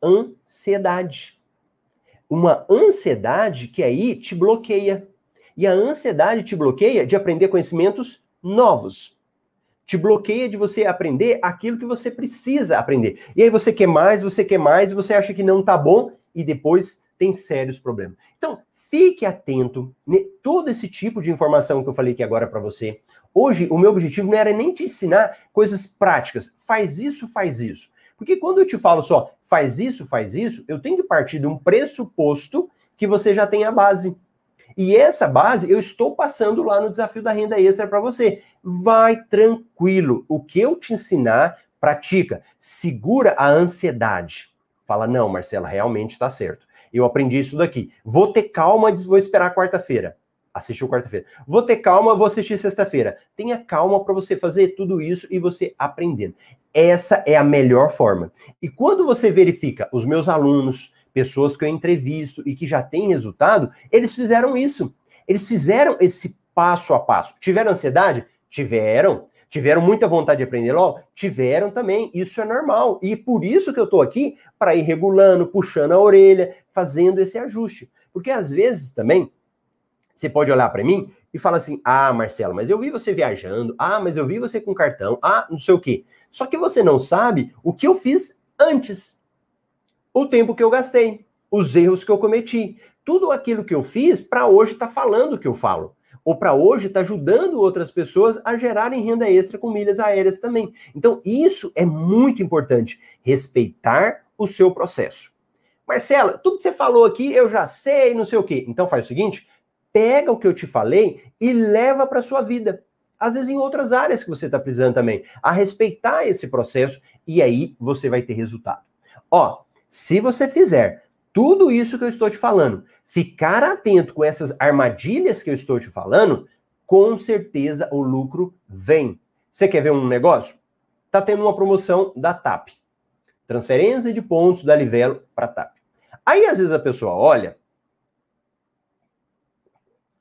Ansiedade. uma ansiedade que aí te bloqueia. E a ansiedade te bloqueia de aprender conhecimentos novos. Te bloqueia de você aprender aquilo que você precisa aprender. E aí você quer mais, você quer mais, e você acha que não tá bom e depois tem sérios problemas. Então, fique atento todo esse tipo de informação que eu falei aqui agora para você. Hoje, o meu objetivo não era nem te ensinar coisas práticas. Faz isso, faz isso. Porque quando eu te falo só faz isso, faz isso, eu tenho que partir de um pressuposto que você já tem a base. E essa base eu estou passando lá no desafio da renda extra para você. Vai tranquilo. O que eu te ensinar, pratica. Segura a ansiedade. Fala, não, Marcela, realmente está certo. Eu aprendi isso daqui. Vou ter calma, vou esperar quarta-feira. Assistiu quarta-feira. Vou ter calma, vou assistir sexta-feira. Tenha calma para você fazer tudo isso e você aprendendo. Essa é a melhor forma. E quando você verifica os meus alunos, pessoas que eu entrevisto e que já têm resultado, eles fizeram isso. Eles fizeram esse passo a passo. Tiveram ansiedade? Tiveram. Tiveram muita vontade de aprender logo? Tiveram também. Isso é normal. E por isso que eu estou aqui para ir regulando, puxando a orelha, fazendo esse ajuste. Porque às vezes também você pode olhar para mim e falar assim: ah, Marcelo, mas eu vi você viajando, ah, mas eu vi você com cartão, ah, não sei o quê. Só que você não sabe o que eu fiz antes, o tempo que eu gastei, os erros que eu cometi. Tudo aquilo que eu fiz para hoje está falando o que eu falo. Ou para hoje está ajudando outras pessoas a gerarem renda extra com milhas aéreas também. Então, isso é muito importante. Respeitar o seu processo. Marcela, tudo que você falou aqui eu já sei, não sei o quê. Então faz o seguinte: pega o que eu te falei e leva para sua vida. Às vezes em outras áreas que você está precisando também, a respeitar esse processo e aí você vai ter resultado. Ó, se você fizer tudo isso que eu estou te falando, ficar atento com essas armadilhas que eu estou te falando, com certeza o lucro vem. Você quer ver um negócio? Tá tendo uma promoção da TAP. Transferência de pontos da Livelo para TAP. Aí às vezes a pessoa olha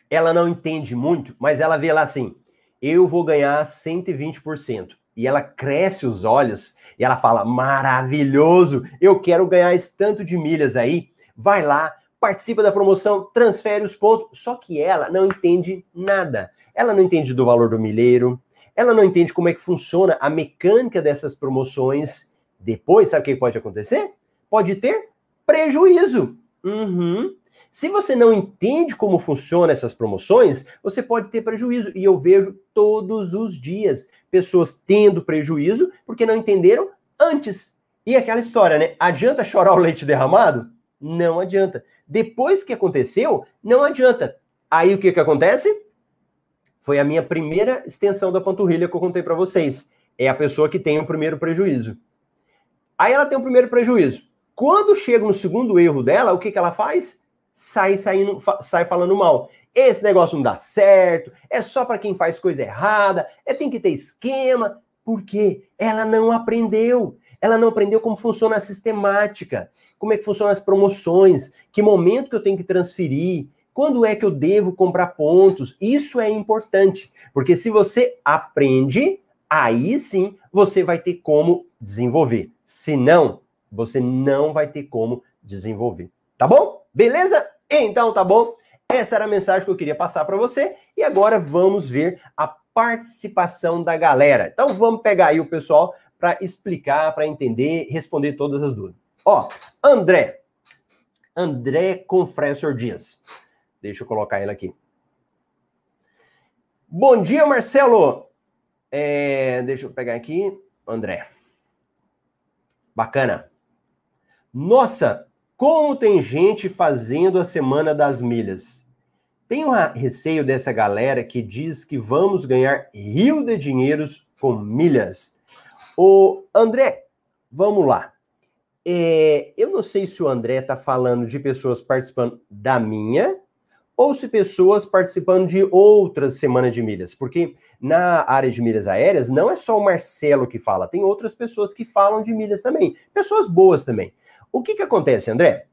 ela não entende muito, mas ela vê lá assim: eu vou ganhar 120%. E ela cresce os olhos e ela fala: maravilhoso, eu quero ganhar esse tanto de milhas aí. Vai lá, participa da promoção, transfere os pontos. Só que ela não entende nada. Ela não entende do valor do milheiro, ela não entende como é que funciona a mecânica dessas promoções. Depois, sabe o que pode acontecer? Pode ter prejuízo. Uhum. Se você não entende como funcionam essas promoções, você pode ter prejuízo. E eu vejo todos os dias pessoas tendo prejuízo porque não entenderam antes. E aquela história, né? Adianta chorar o leite derramado? Não adianta. Depois que aconteceu, não adianta. Aí o que, que acontece? Foi a minha primeira extensão da panturrilha que eu contei para vocês. É a pessoa que tem o primeiro prejuízo. Aí ela tem o primeiro prejuízo. Quando chega no segundo erro dela, o que, que ela faz? Sai saindo, sai falando mal. Esse negócio não dá certo, é só para quem faz coisa errada, é tem que ter esquema, porque ela não aprendeu. Ela não aprendeu como funciona a sistemática, como é que funcionam as promoções, que momento que eu tenho que transferir, quando é que eu devo comprar pontos. Isso é importante, porque se você aprende, aí sim você vai ter como desenvolver. Se não, você não vai ter como desenvolver. Tá bom? Beleza? Então tá bom. Essa era a mensagem que eu queria passar para você. E agora vamos ver a participação da galera. Então vamos pegar aí o pessoal para explicar, para entender, responder todas as dúvidas. Ó, André. André Confressor Dias. Deixa eu colocar ele aqui. Bom dia, Marcelo. É, deixa eu pegar aqui. André. Bacana. Nossa, como tem gente fazendo a semana das milhas? Tenho receio dessa galera que diz que vamos ganhar rio de dinheiros com milhas. O André, vamos lá. É, eu não sei se o André está falando de pessoas participando da minha ou se pessoas participando de outras semanas de milhas, porque na área de milhas aéreas não é só o Marcelo que fala, tem outras pessoas que falam de milhas também, pessoas boas também. O que, que acontece, André?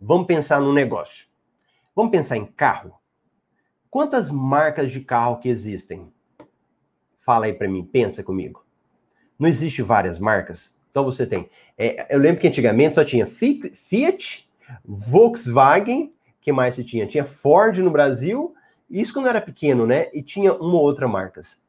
Vamos pensar no negócio. Vamos pensar em carro. Quantas marcas de carro que existem? Fala aí para mim, pensa comigo. Não existe várias marcas? Então você tem. É, eu lembro que antigamente só tinha Fiat, Volkswagen, que mais se tinha? Tinha Ford no Brasil, isso quando era pequeno, né? E tinha uma ou outra marcas.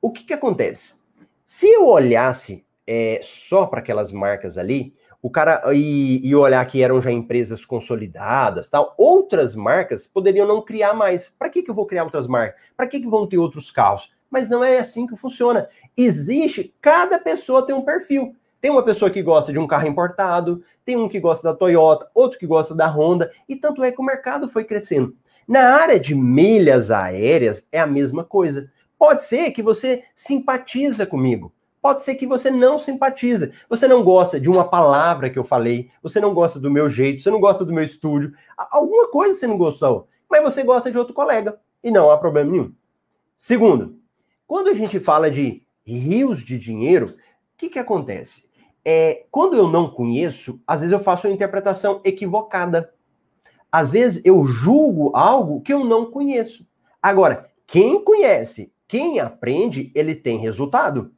O que que acontece? Se eu olhasse é, só para aquelas marcas ali, o cara e, e, olhar que eram já empresas consolidadas, tal, outras marcas poderiam não criar mais. Para que, que eu vou criar outras marcas? Para que, que vão ter outros carros? Mas não é assim que funciona. Existe, cada pessoa tem um perfil. Tem uma pessoa que gosta de um carro importado, tem um que gosta da Toyota, outro que gosta da Honda, e tanto é que o mercado foi crescendo. Na área de milhas aéreas é a mesma coisa. Pode ser que você simpatiza comigo. Pode ser que você não simpatiza. Você não gosta de uma palavra que eu falei, você não gosta do meu jeito, você não gosta do meu estúdio. Alguma coisa você não gostou, mas você gosta de outro colega. E não há problema nenhum. Segundo, quando a gente fala de rios de dinheiro, o que, que acontece? É, quando eu não conheço, às vezes eu faço uma interpretação equivocada. Às vezes eu julgo algo que eu não conheço. Agora, quem conhece, quem aprende, ele tem resultado.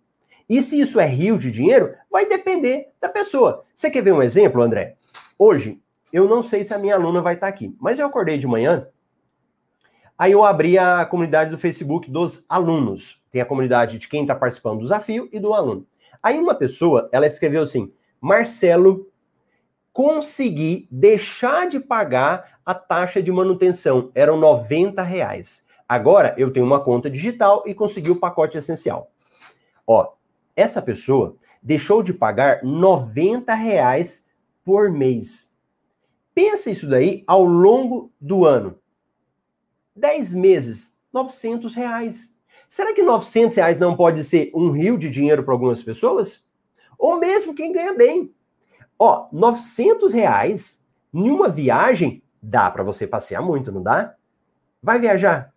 E se isso é rio de dinheiro, vai depender da pessoa. Você quer ver um exemplo, André? Hoje, eu não sei se a minha aluna vai estar aqui, mas eu acordei de manhã, aí eu abri a comunidade do Facebook dos alunos. Tem a comunidade de quem está participando do desafio e do aluno. Aí uma pessoa, ela escreveu assim, Marcelo, consegui deixar de pagar a taxa de manutenção, eram 90 reais. Agora eu tenho uma conta digital e consegui o pacote essencial. Ó, essa pessoa deixou de pagar 90 reais por mês. Pensa isso daí ao longo do ano. 10 meses, 900 reais. Será que 900 reais não pode ser um rio de dinheiro para algumas pessoas? Ou mesmo quem ganha bem. Ó, 900 reais em uma viagem dá para você passear muito, não dá? Vai viajar.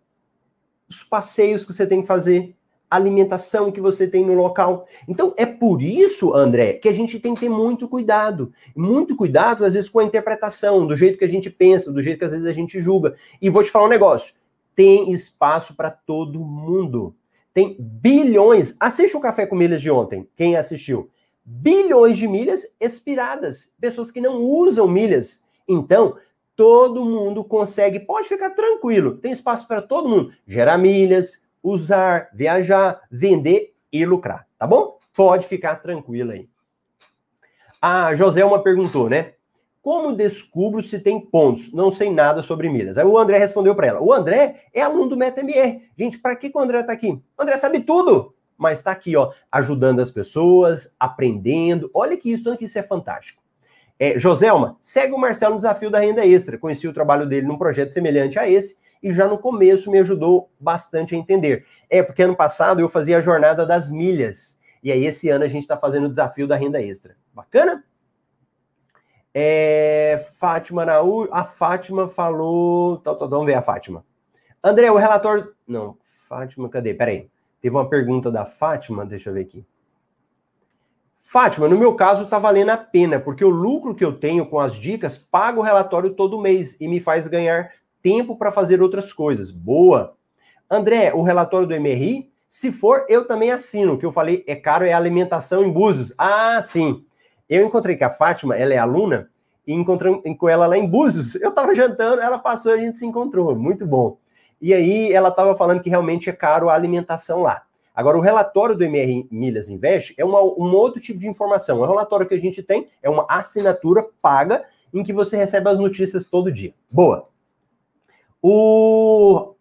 Os passeios que você tem que fazer, alimentação que você tem no local. Então, é por isso, André, que a gente tem que ter muito cuidado. Muito cuidado, às vezes, com a interpretação, do jeito que a gente pensa, do jeito que às vezes a gente julga. E vou te falar um negócio: tem espaço para todo mundo. Tem bilhões. Assiste o Café com Milhas de ontem, quem assistiu. Bilhões de milhas expiradas. Pessoas que não usam milhas. Então, todo mundo consegue, pode ficar tranquilo, tem espaço para todo mundo. Gerar milhas, usar, viajar, vender e lucrar, tá bom? Pode ficar tranquilo aí. A Joselma perguntou, né? Como descubro se tem pontos? Não sei nada sobre milhas. Aí o André respondeu para ela. O André é aluno do MetaMR. Gente, para que, que o André está aqui? O André sabe tudo, mas está aqui, ó, ajudando as pessoas, aprendendo. Olha que isso, que isso é fantástico. É, Joselma, segue o Marcelo no desafio da renda extra. Conheci o trabalho dele num projeto semelhante a esse e já no começo me ajudou bastante a entender. É, porque ano passado eu fazia a jornada das milhas. E aí esse ano a gente está fazendo o desafio da renda extra. Bacana? É, Fátima Araújo, a Fátima falou. Tá, tá, vamos ver a Fátima. André, o relatório. Não, Fátima, cadê? Peraí. Teve uma pergunta da Fátima, deixa eu ver aqui. Fátima, no meu caso está valendo a pena, porque o lucro que eu tenho com as dicas paga o relatório todo mês e me faz ganhar tempo para fazer outras coisas. Boa. André, o relatório do MRI, se for, eu também assino. O que eu falei é caro é alimentação em Búzios. Ah, sim. Eu encontrei com a Fátima, ela é aluna, e encontrei com ela lá em Búzios. Eu estava jantando, ela passou e a gente se encontrou. Muito bom. E aí ela estava falando que realmente é caro a alimentação lá. Agora, o relatório do MR Milhas Invest é uma, um outro tipo de informação. É um relatório que a gente tem, é uma assinatura paga em que você recebe as notícias todo dia. Boa. O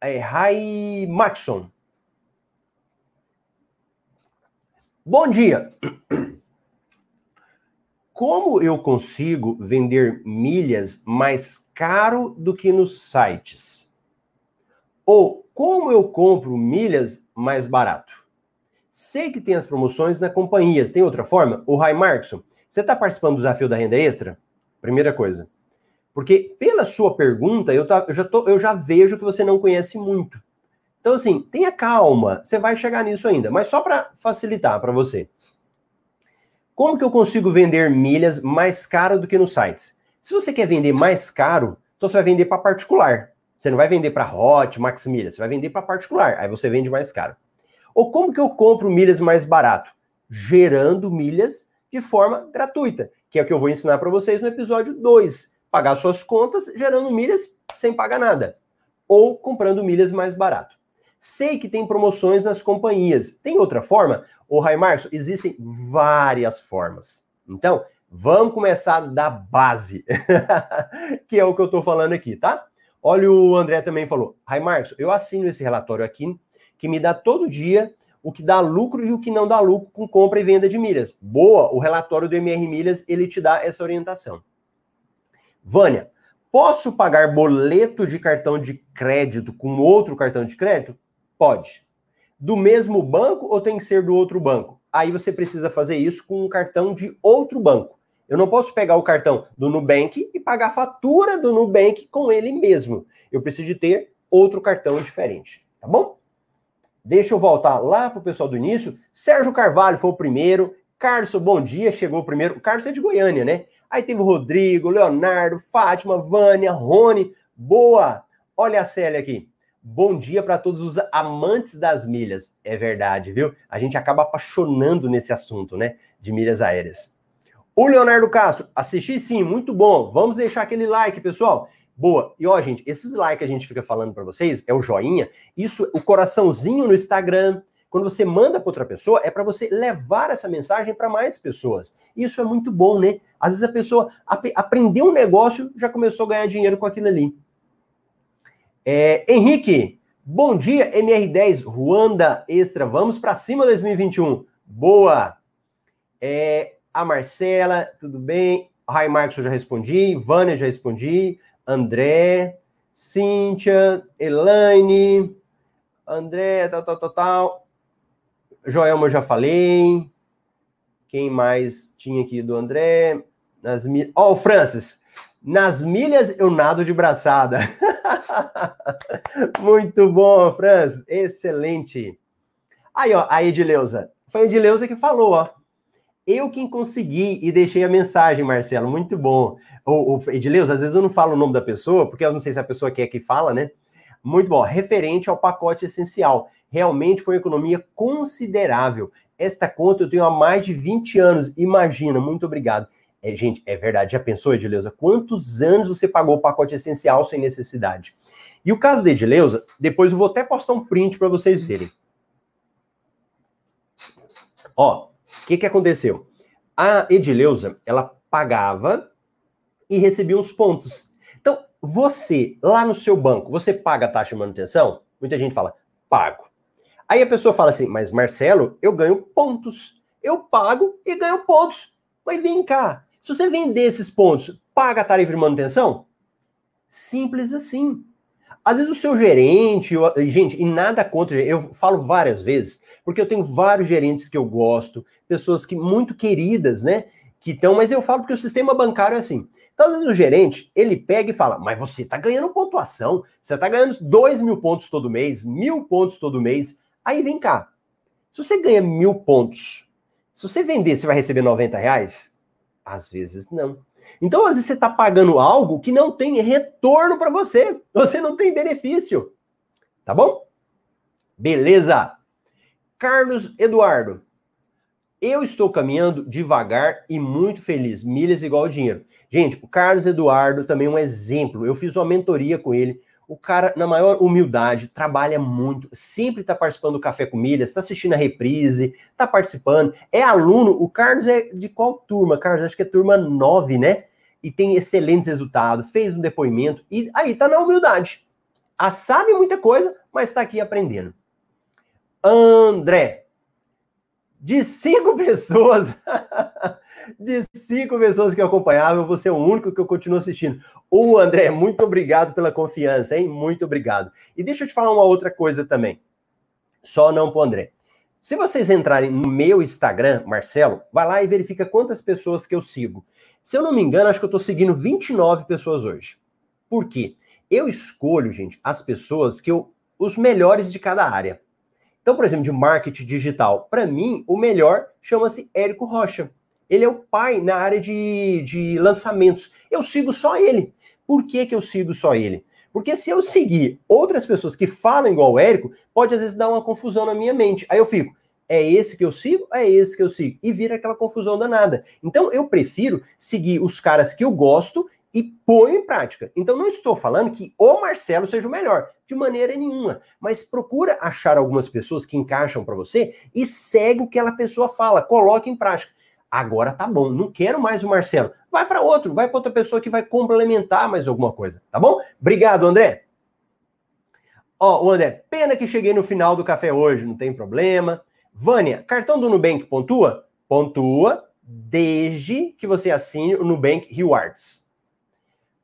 é, Maxon. Bom dia. Como eu consigo vender milhas mais caro do que nos sites? Ou como eu compro milhas mais barato? Sei que tem as promoções na companhia. Tem outra forma? O Rai Markson, você está participando do desafio da renda extra? Primeira coisa. Porque pela sua pergunta, eu, tá, eu, já tô, eu já vejo que você não conhece muito. Então, assim, tenha calma, você vai chegar nisso ainda. Mas só para facilitar para você. Como que eu consigo vender milhas mais caro do que nos sites? Se você quer vender mais caro, então você vai vender para particular. Você não vai vender para Hot, Max Milhas, você vai vender para particular. Aí você vende mais caro. Ou como que eu compro milhas mais barato? Gerando milhas de forma gratuita, que é o que eu vou ensinar para vocês no episódio 2 pagar suas contas gerando milhas sem pagar nada. Ou comprando milhas mais barato. Sei que tem promoções nas companhias. Tem outra forma? Ô, Raimarcos, existem várias formas. Então, vamos começar da base, que é o que eu estou falando aqui, tá? Olha, o André também falou. Raimarcos, eu assino esse relatório aqui, que me dá todo dia o que dá lucro e o que não dá lucro com compra e venda de milhas. Boa, o relatório do MR Milhas, ele te dá essa orientação. Vânia, posso pagar boleto de cartão de crédito com outro cartão de crédito? Pode. Do mesmo banco ou tem que ser do outro banco? Aí você precisa fazer isso com um cartão de outro banco. Eu não posso pegar o cartão do Nubank e pagar a fatura do Nubank com ele mesmo. Eu preciso de ter outro cartão diferente, tá bom? Deixa eu voltar lá para o pessoal do início. Sérgio Carvalho foi o primeiro. Carlos, bom dia, chegou o primeiro. O Carlos é de Goiânia, né? Aí teve o Rodrigo, Leonardo, Fátima, Vânia, Rony. Boa! Olha a Célia aqui. Bom dia para todos os amantes das milhas. É verdade, viu? A gente acaba apaixonando nesse assunto, né? De milhas aéreas. O Leonardo Castro, assisti sim, muito bom. Vamos deixar aquele like, pessoal. Boa. E ó, gente, esses likes que a gente fica falando para vocês é o joinha. Isso, o coraçãozinho no Instagram. Quando você manda para outra pessoa, é para você levar essa mensagem para mais pessoas. Isso é muito bom, né? Às vezes a pessoa ap aprendeu um negócio, já começou a ganhar dinheiro com aquilo ali. É, Henrique, bom dia, MR10, Ruanda Extra. Vamos para cima 2021. Boa. É, a Marcela, tudo bem? Rai Marcos, eu já respondi. Vânia, já respondi. André, Cíntia, Elaine, André, tal, tal, tal, tal. Joelma, eu já falei. Quem mais tinha aqui do André? Nas milhas. Ó, oh, o Francis. Nas milhas eu nado de braçada. Muito bom, Francis. Excelente. Aí, ó, a Edileuza. Foi a Edileuza que falou, ó. Eu quem consegui e deixei a mensagem, Marcelo. Muito bom. O, o Edileus, às vezes eu não falo o nome da pessoa, porque eu não sei se a pessoa quer que fala, né? Muito bom. Referente ao pacote essencial. Realmente foi uma economia considerável. Esta conta eu tenho há mais de 20 anos. Imagina, muito obrigado. É, gente, é verdade. Já pensou, Edileuza? Quantos anos você pagou o pacote essencial sem necessidade? E o caso da Edileuza, depois eu vou até postar um print para vocês verem. Ó, o que, que aconteceu? A Edileuza, ela pagava e recebia uns pontos. Então, você, lá no seu banco, você paga a taxa de manutenção? Muita gente fala, pago. Aí a pessoa fala assim, mas Marcelo, eu ganho pontos. Eu pago e ganho pontos. Mas vem cá, se você vender esses pontos, paga a tarifa de manutenção? Simples assim. Às vezes o seu gerente, eu, gente, e nada contra, eu falo várias vezes, porque eu tenho vários gerentes que eu gosto, pessoas que muito queridas, né? Que estão, mas eu falo porque o sistema bancário é assim. Então, às vezes o gerente, ele pega e fala, mas você está ganhando pontuação, você está ganhando dois mil pontos todo mês, mil pontos todo mês. Aí vem cá, se você ganha mil pontos, se você vender, você vai receber 90 reais? Às vezes não. Então, às vezes, você está pagando algo que não tem retorno para você. Você não tem benefício. Tá bom? Beleza. Carlos Eduardo. Eu estou caminhando devagar e muito feliz. Milhas igual dinheiro. Gente, o Carlos Eduardo também é um exemplo. Eu fiz uma mentoria com ele. O cara, na maior humildade, trabalha muito, sempre está participando do Café com está assistindo a reprise, está participando, é aluno. O Carlos é de qual turma? Carlos, acho que é turma 9, né? E tem excelentes resultados, fez um depoimento e aí está na humildade. A sabe muita coisa, mas está aqui aprendendo. André, de cinco pessoas, de cinco pessoas que eu acompanhava, você é o único que eu continuo assistindo. O André, muito obrigado pela confiança, hein? Muito obrigado. E deixa eu te falar uma outra coisa também. Só não pro André. Se vocês entrarem no meu Instagram, Marcelo, vai lá e verifica quantas pessoas que eu sigo. Se eu não me engano, acho que eu tô seguindo 29 pessoas hoje. Por quê? Eu escolho, gente, as pessoas que eu. os melhores de cada área. Então, por exemplo, de marketing digital, para mim, o melhor chama-se Érico Rocha. Ele é o pai na área de, de lançamentos. Eu sigo só ele. Por que, que eu sigo só ele? Porque se eu seguir outras pessoas que falam igual o Érico, pode às vezes dar uma confusão na minha mente. Aí eu fico, é esse que eu sigo? É esse que eu sigo. E vira aquela confusão danada. Então eu prefiro seguir os caras que eu gosto e põe em prática. Então não estou falando que o Marcelo seja o melhor, de maneira nenhuma, mas procura achar algumas pessoas que encaixam para você e segue o que aquela pessoa fala, coloque em prática. Agora tá bom, não quero mais o Marcelo. Vai para outro, vai para outra pessoa que vai complementar mais alguma coisa, tá bom? Obrigado, André. Ó, André, pena que cheguei no final do café hoje, não tem problema. Vânia, cartão do Nubank pontua? Pontua desde que você assine o Nubank Rewards.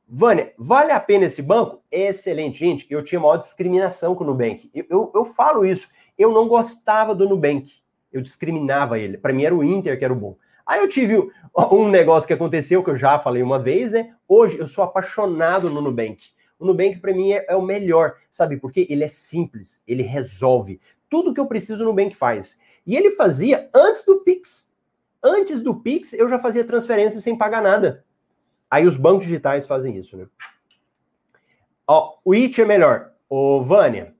Vânia, vale a pena esse banco? Excelente, gente. Eu tinha maior discriminação com o Nubank. Eu, eu, eu falo isso. Eu não gostava do Nubank. Eu discriminava ele. Para mim era o Inter que era o bom. Aí eu tive um negócio que aconteceu, que eu já falei uma vez, né? Hoje eu sou apaixonado no Nubank. O Nubank para mim é, é, o melhor, sabe? Porque ele é simples, ele resolve. Tudo que eu preciso o Nubank faz. E ele fazia antes do Pix. Antes do Pix, eu já fazia transferência sem pagar nada. Aí os bancos digitais fazem isso, né? Ó, o IT é melhor. Ô, Vânia,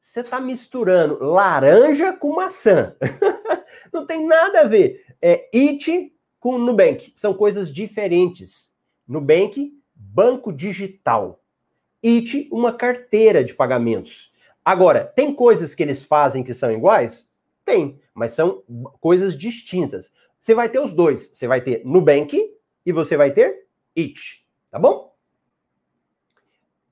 você tá misturando laranja com maçã. Não tem nada a ver. É IT com Nubank. São coisas diferentes. Nubank, banco digital. IT, uma carteira de pagamentos. Agora, tem coisas que eles fazem que são iguais? Tem, mas são coisas distintas. Você vai ter os dois. Você vai ter Nubank e você vai ter IT. Tá bom?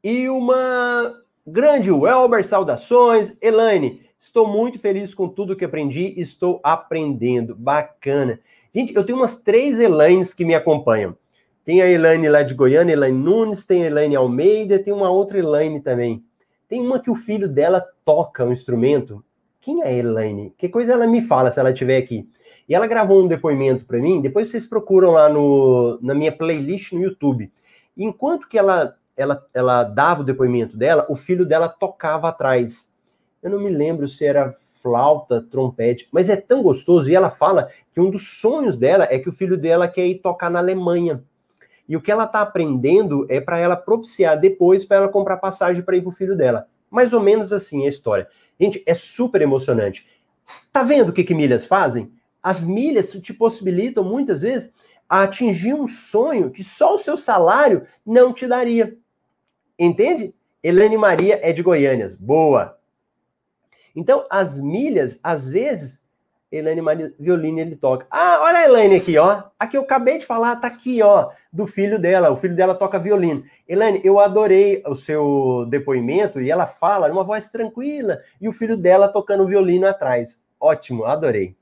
E uma grande Welber, saudações. Elaine, estou muito feliz com tudo que aprendi. Estou aprendendo. Bacana. Gente, eu tenho umas três Elaines que me acompanham. Tem a Elaine lá de Goiânia, Elaine Nunes, tem a Elaine Almeida, tem uma outra Elaine também. Tem uma que o filho dela toca um instrumento. Quem é a Elaine? Que coisa ela me fala se ela estiver aqui? E ela gravou um depoimento para mim, depois vocês procuram lá no, na minha playlist no YouTube. Enquanto que ela, ela, ela dava o depoimento dela, o filho dela tocava atrás. Eu não me lembro se era flauta, trompete, mas é tão gostoso. E ela fala que um dos sonhos dela é que o filho dela quer ir tocar na Alemanha. E o que ela está aprendendo é para ela propiciar depois para ela comprar passagem para ir para o filho dela. Mais ou menos assim a história. Gente, é super emocionante. Tá vendo o que, que milhas fazem? As milhas te possibilitam muitas vezes a atingir um sonho que só o seu salário não te daria. Entende? Helene Maria é de Goiânias. Boa. Então, as milhas, às vezes, Helene Maria ele toca. Ah, olha a Helene aqui, ó. Aqui eu acabei de falar, tá aqui, ó, do filho dela. O filho dela toca violino. Helene, eu adorei o seu depoimento e ela fala numa voz tranquila e o filho dela tocando violino atrás. Ótimo, adorei.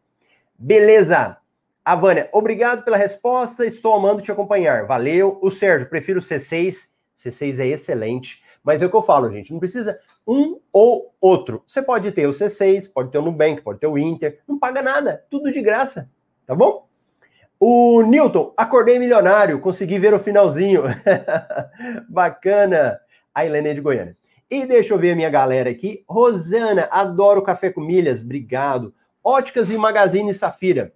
Beleza. A Vânia, obrigado pela resposta. Estou amando te acompanhar. Valeu. O Sérgio, prefiro o C6. C6 é excelente. Mas é o que eu falo, gente. Não precisa um ou outro. Você pode ter o C6, pode ter o Nubank, pode ter o Inter. Não paga nada. Tudo de graça. Tá bom? O Newton, acordei milionário. Consegui ver o finalzinho. Bacana. A Helena é de Goiânia. E deixa eu ver a minha galera aqui. Rosana, adoro café com milhas. Obrigado. Óticas e Magazine Safira.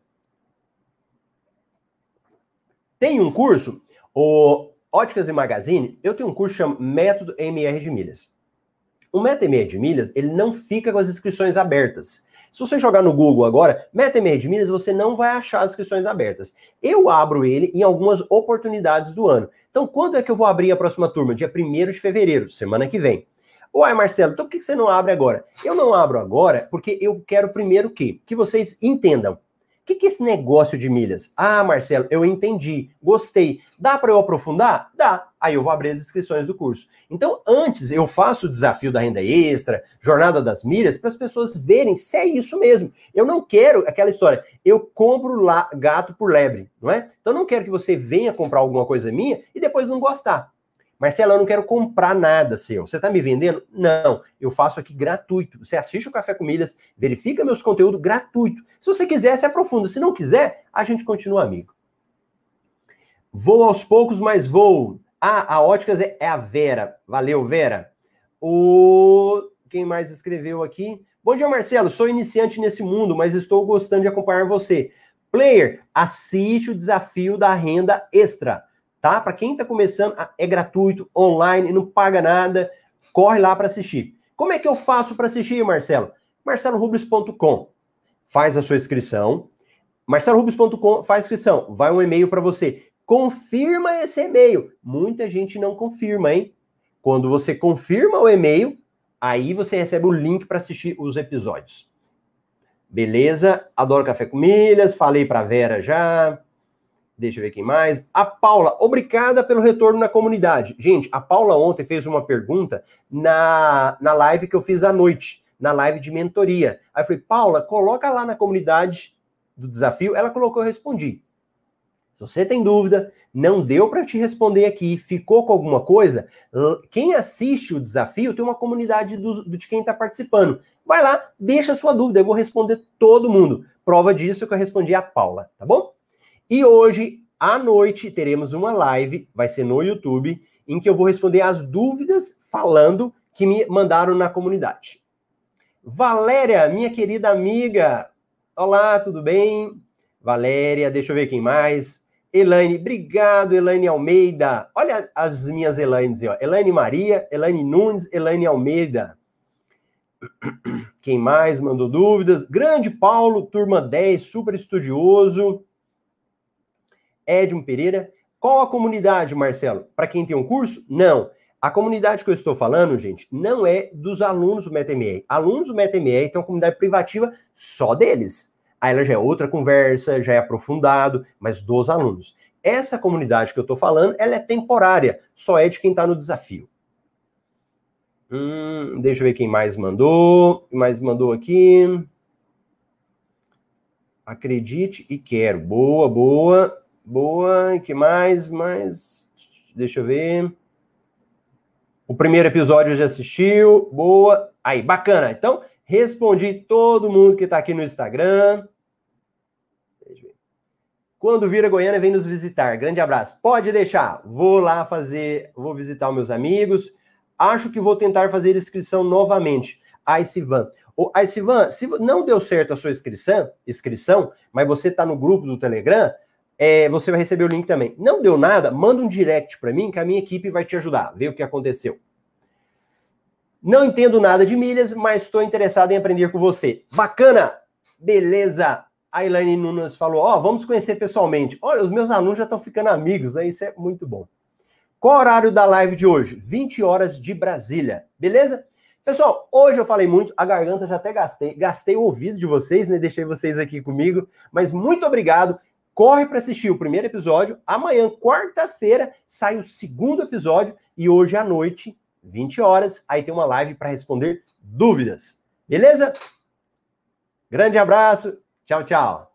Tem um curso, o Óticas e Magazine, eu tenho um curso chamado Método MR de Milhas. O Método MR de Milhas, ele não fica com as inscrições abertas. Se você jogar no Google agora, Método MR de Milhas, você não vai achar as inscrições abertas. Eu abro ele em algumas oportunidades do ano. Então, quando é que eu vou abrir a próxima turma? Dia 1 de fevereiro, semana que vem. Uai, Marcelo, então por que você não abre agora? Eu não abro agora porque eu quero primeiro que, que vocês entendam. Que, que é esse negócio de milhas? Ah, Marcelo, eu entendi, gostei. Dá para eu aprofundar? Dá. Aí eu vou abrir as inscrições do curso. Então, antes eu faço o desafio da renda extra, jornada das milhas, para as pessoas verem se é isso mesmo. Eu não quero aquela história, eu compro lá gato por lebre, não é? Então, eu não quero que você venha comprar alguma coisa minha e depois não gostar. Marcelo, eu não quero comprar nada seu. Você está me vendendo? Não, eu faço aqui gratuito. Você assiste o Café com Milhas, verifica meus conteúdos gratuito. Se você quiser, se aprofunda. Se não quiser, a gente continua amigo. Vou aos poucos, mas vou. Ah, a Óticas é, é a Vera. Valeu, Vera. O quem mais escreveu aqui? Bom dia, Marcelo. Sou iniciante nesse mundo, mas estou gostando de acompanhar você. Player, assiste o desafio da renda extra tá? Para quem está começando, é gratuito, online, não paga nada, corre lá para assistir. Como é que eu faço para assistir, Marcelo? marcelorubles.com. Faz a sua inscrição. marcelorubles.com, faz inscrição. Vai um e-mail para você. confirma esse e-mail. Muita gente não confirma, hein? Quando você confirma o e-mail, aí você recebe o link para assistir os episódios. Beleza? Adoro café com milhas, falei para Vera já. Deixa eu ver quem mais. A Paula, obrigada pelo retorno na comunidade. Gente, a Paula ontem fez uma pergunta na, na live que eu fiz à noite, na live de mentoria. Aí eu falei, Paula, coloca lá na comunidade do desafio. Ela colocou, eu respondi. Se você tem dúvida, não deu para te responder aqui, ficou com alguma coisa, quem assiste o desafio tem uma comunidade do, de quem está participando. Vai lá, deixa a sua dúvida, eu vou responder todo mundo. Prova disso que eu respondi a Paula, tá bom? E hoje, à noite, teremos uma live, vai ser no YouTube, em que eu vou responder as dúvidas falando que me mandaram na comunidade. Valéria, minha querida amiga, olá, tudo bem? Valéria, deixa eu ver quem mais. Elaine, obrigado, Elaine Almeida. Olha as minhas Elaines, ó. Elaine Maria, Elaine Nunes, Elaine Almeida. Quem mais mandou dúvidas? Grande Paulo, turma 10, super estudioso. Edmo Pereira. Qual a comunidade, Marcelo? Para quem tem um curso? Não. A comunidade que eu estou falando, gente, não é dos alunos do MetaMR. Alunos do MetaMR tem uma comunidade privativa só deles. Aí ela já é outra conversa, já é aprofundado, mas dos alunos. Essa comunidade que eu estou falando, ela é temporária, só é de quem está no desafio. Hum, deixa eu ver quem mais mandou. Quem mais mandou aqui? Acredite e quero. Boa, boa. Boa, que mais? Mais. Deixa eu ver. O primeiro episódio já assistiu. Boa. Aí, bacana. Então, respondi todo mundo que está aqui no Instagram. Quando vir a Goiânia, vem nos visitar. Grande abraço. Pode deixar. Vou lá fazer, vou visitar os meus amigos. Acho que vou tentar fazer inscrição novamente. A Sivan. O Sivan, se não deu certo a sua inscrição, inscrição, mas você está no grupo do Telegram, é, você vai receber o link também. Não deu nada? Manda um direct para mim que a minha equipe vai te ajudar, ver o que aconteceu. Não entendo nada de milhas, mas estou interessado em aprender com você. Bacana! Beleza! A Elaine Nunes falou: Ó, oh, vamos conhecer pessoalmente. Olha, os meus alunos já estão ficando amigos, né? Isso é muito bom. Qual o horário da live de hoje? 20 horas de Brasília, beleza? Pessoal, hoje eu falei muito, a garganta já até gastei, gastei o ouvido de vocês, né? Deixei vocês aqui comigo, mas muito obrigado corre para assistir o primeiro episódio. Amanhã, quarta-feira, sai o segundo episódio e hoje à noite, 20 horas, aí tem uma live para responder dúvidas. Beleza? Grande abraço. Tchau, tchau.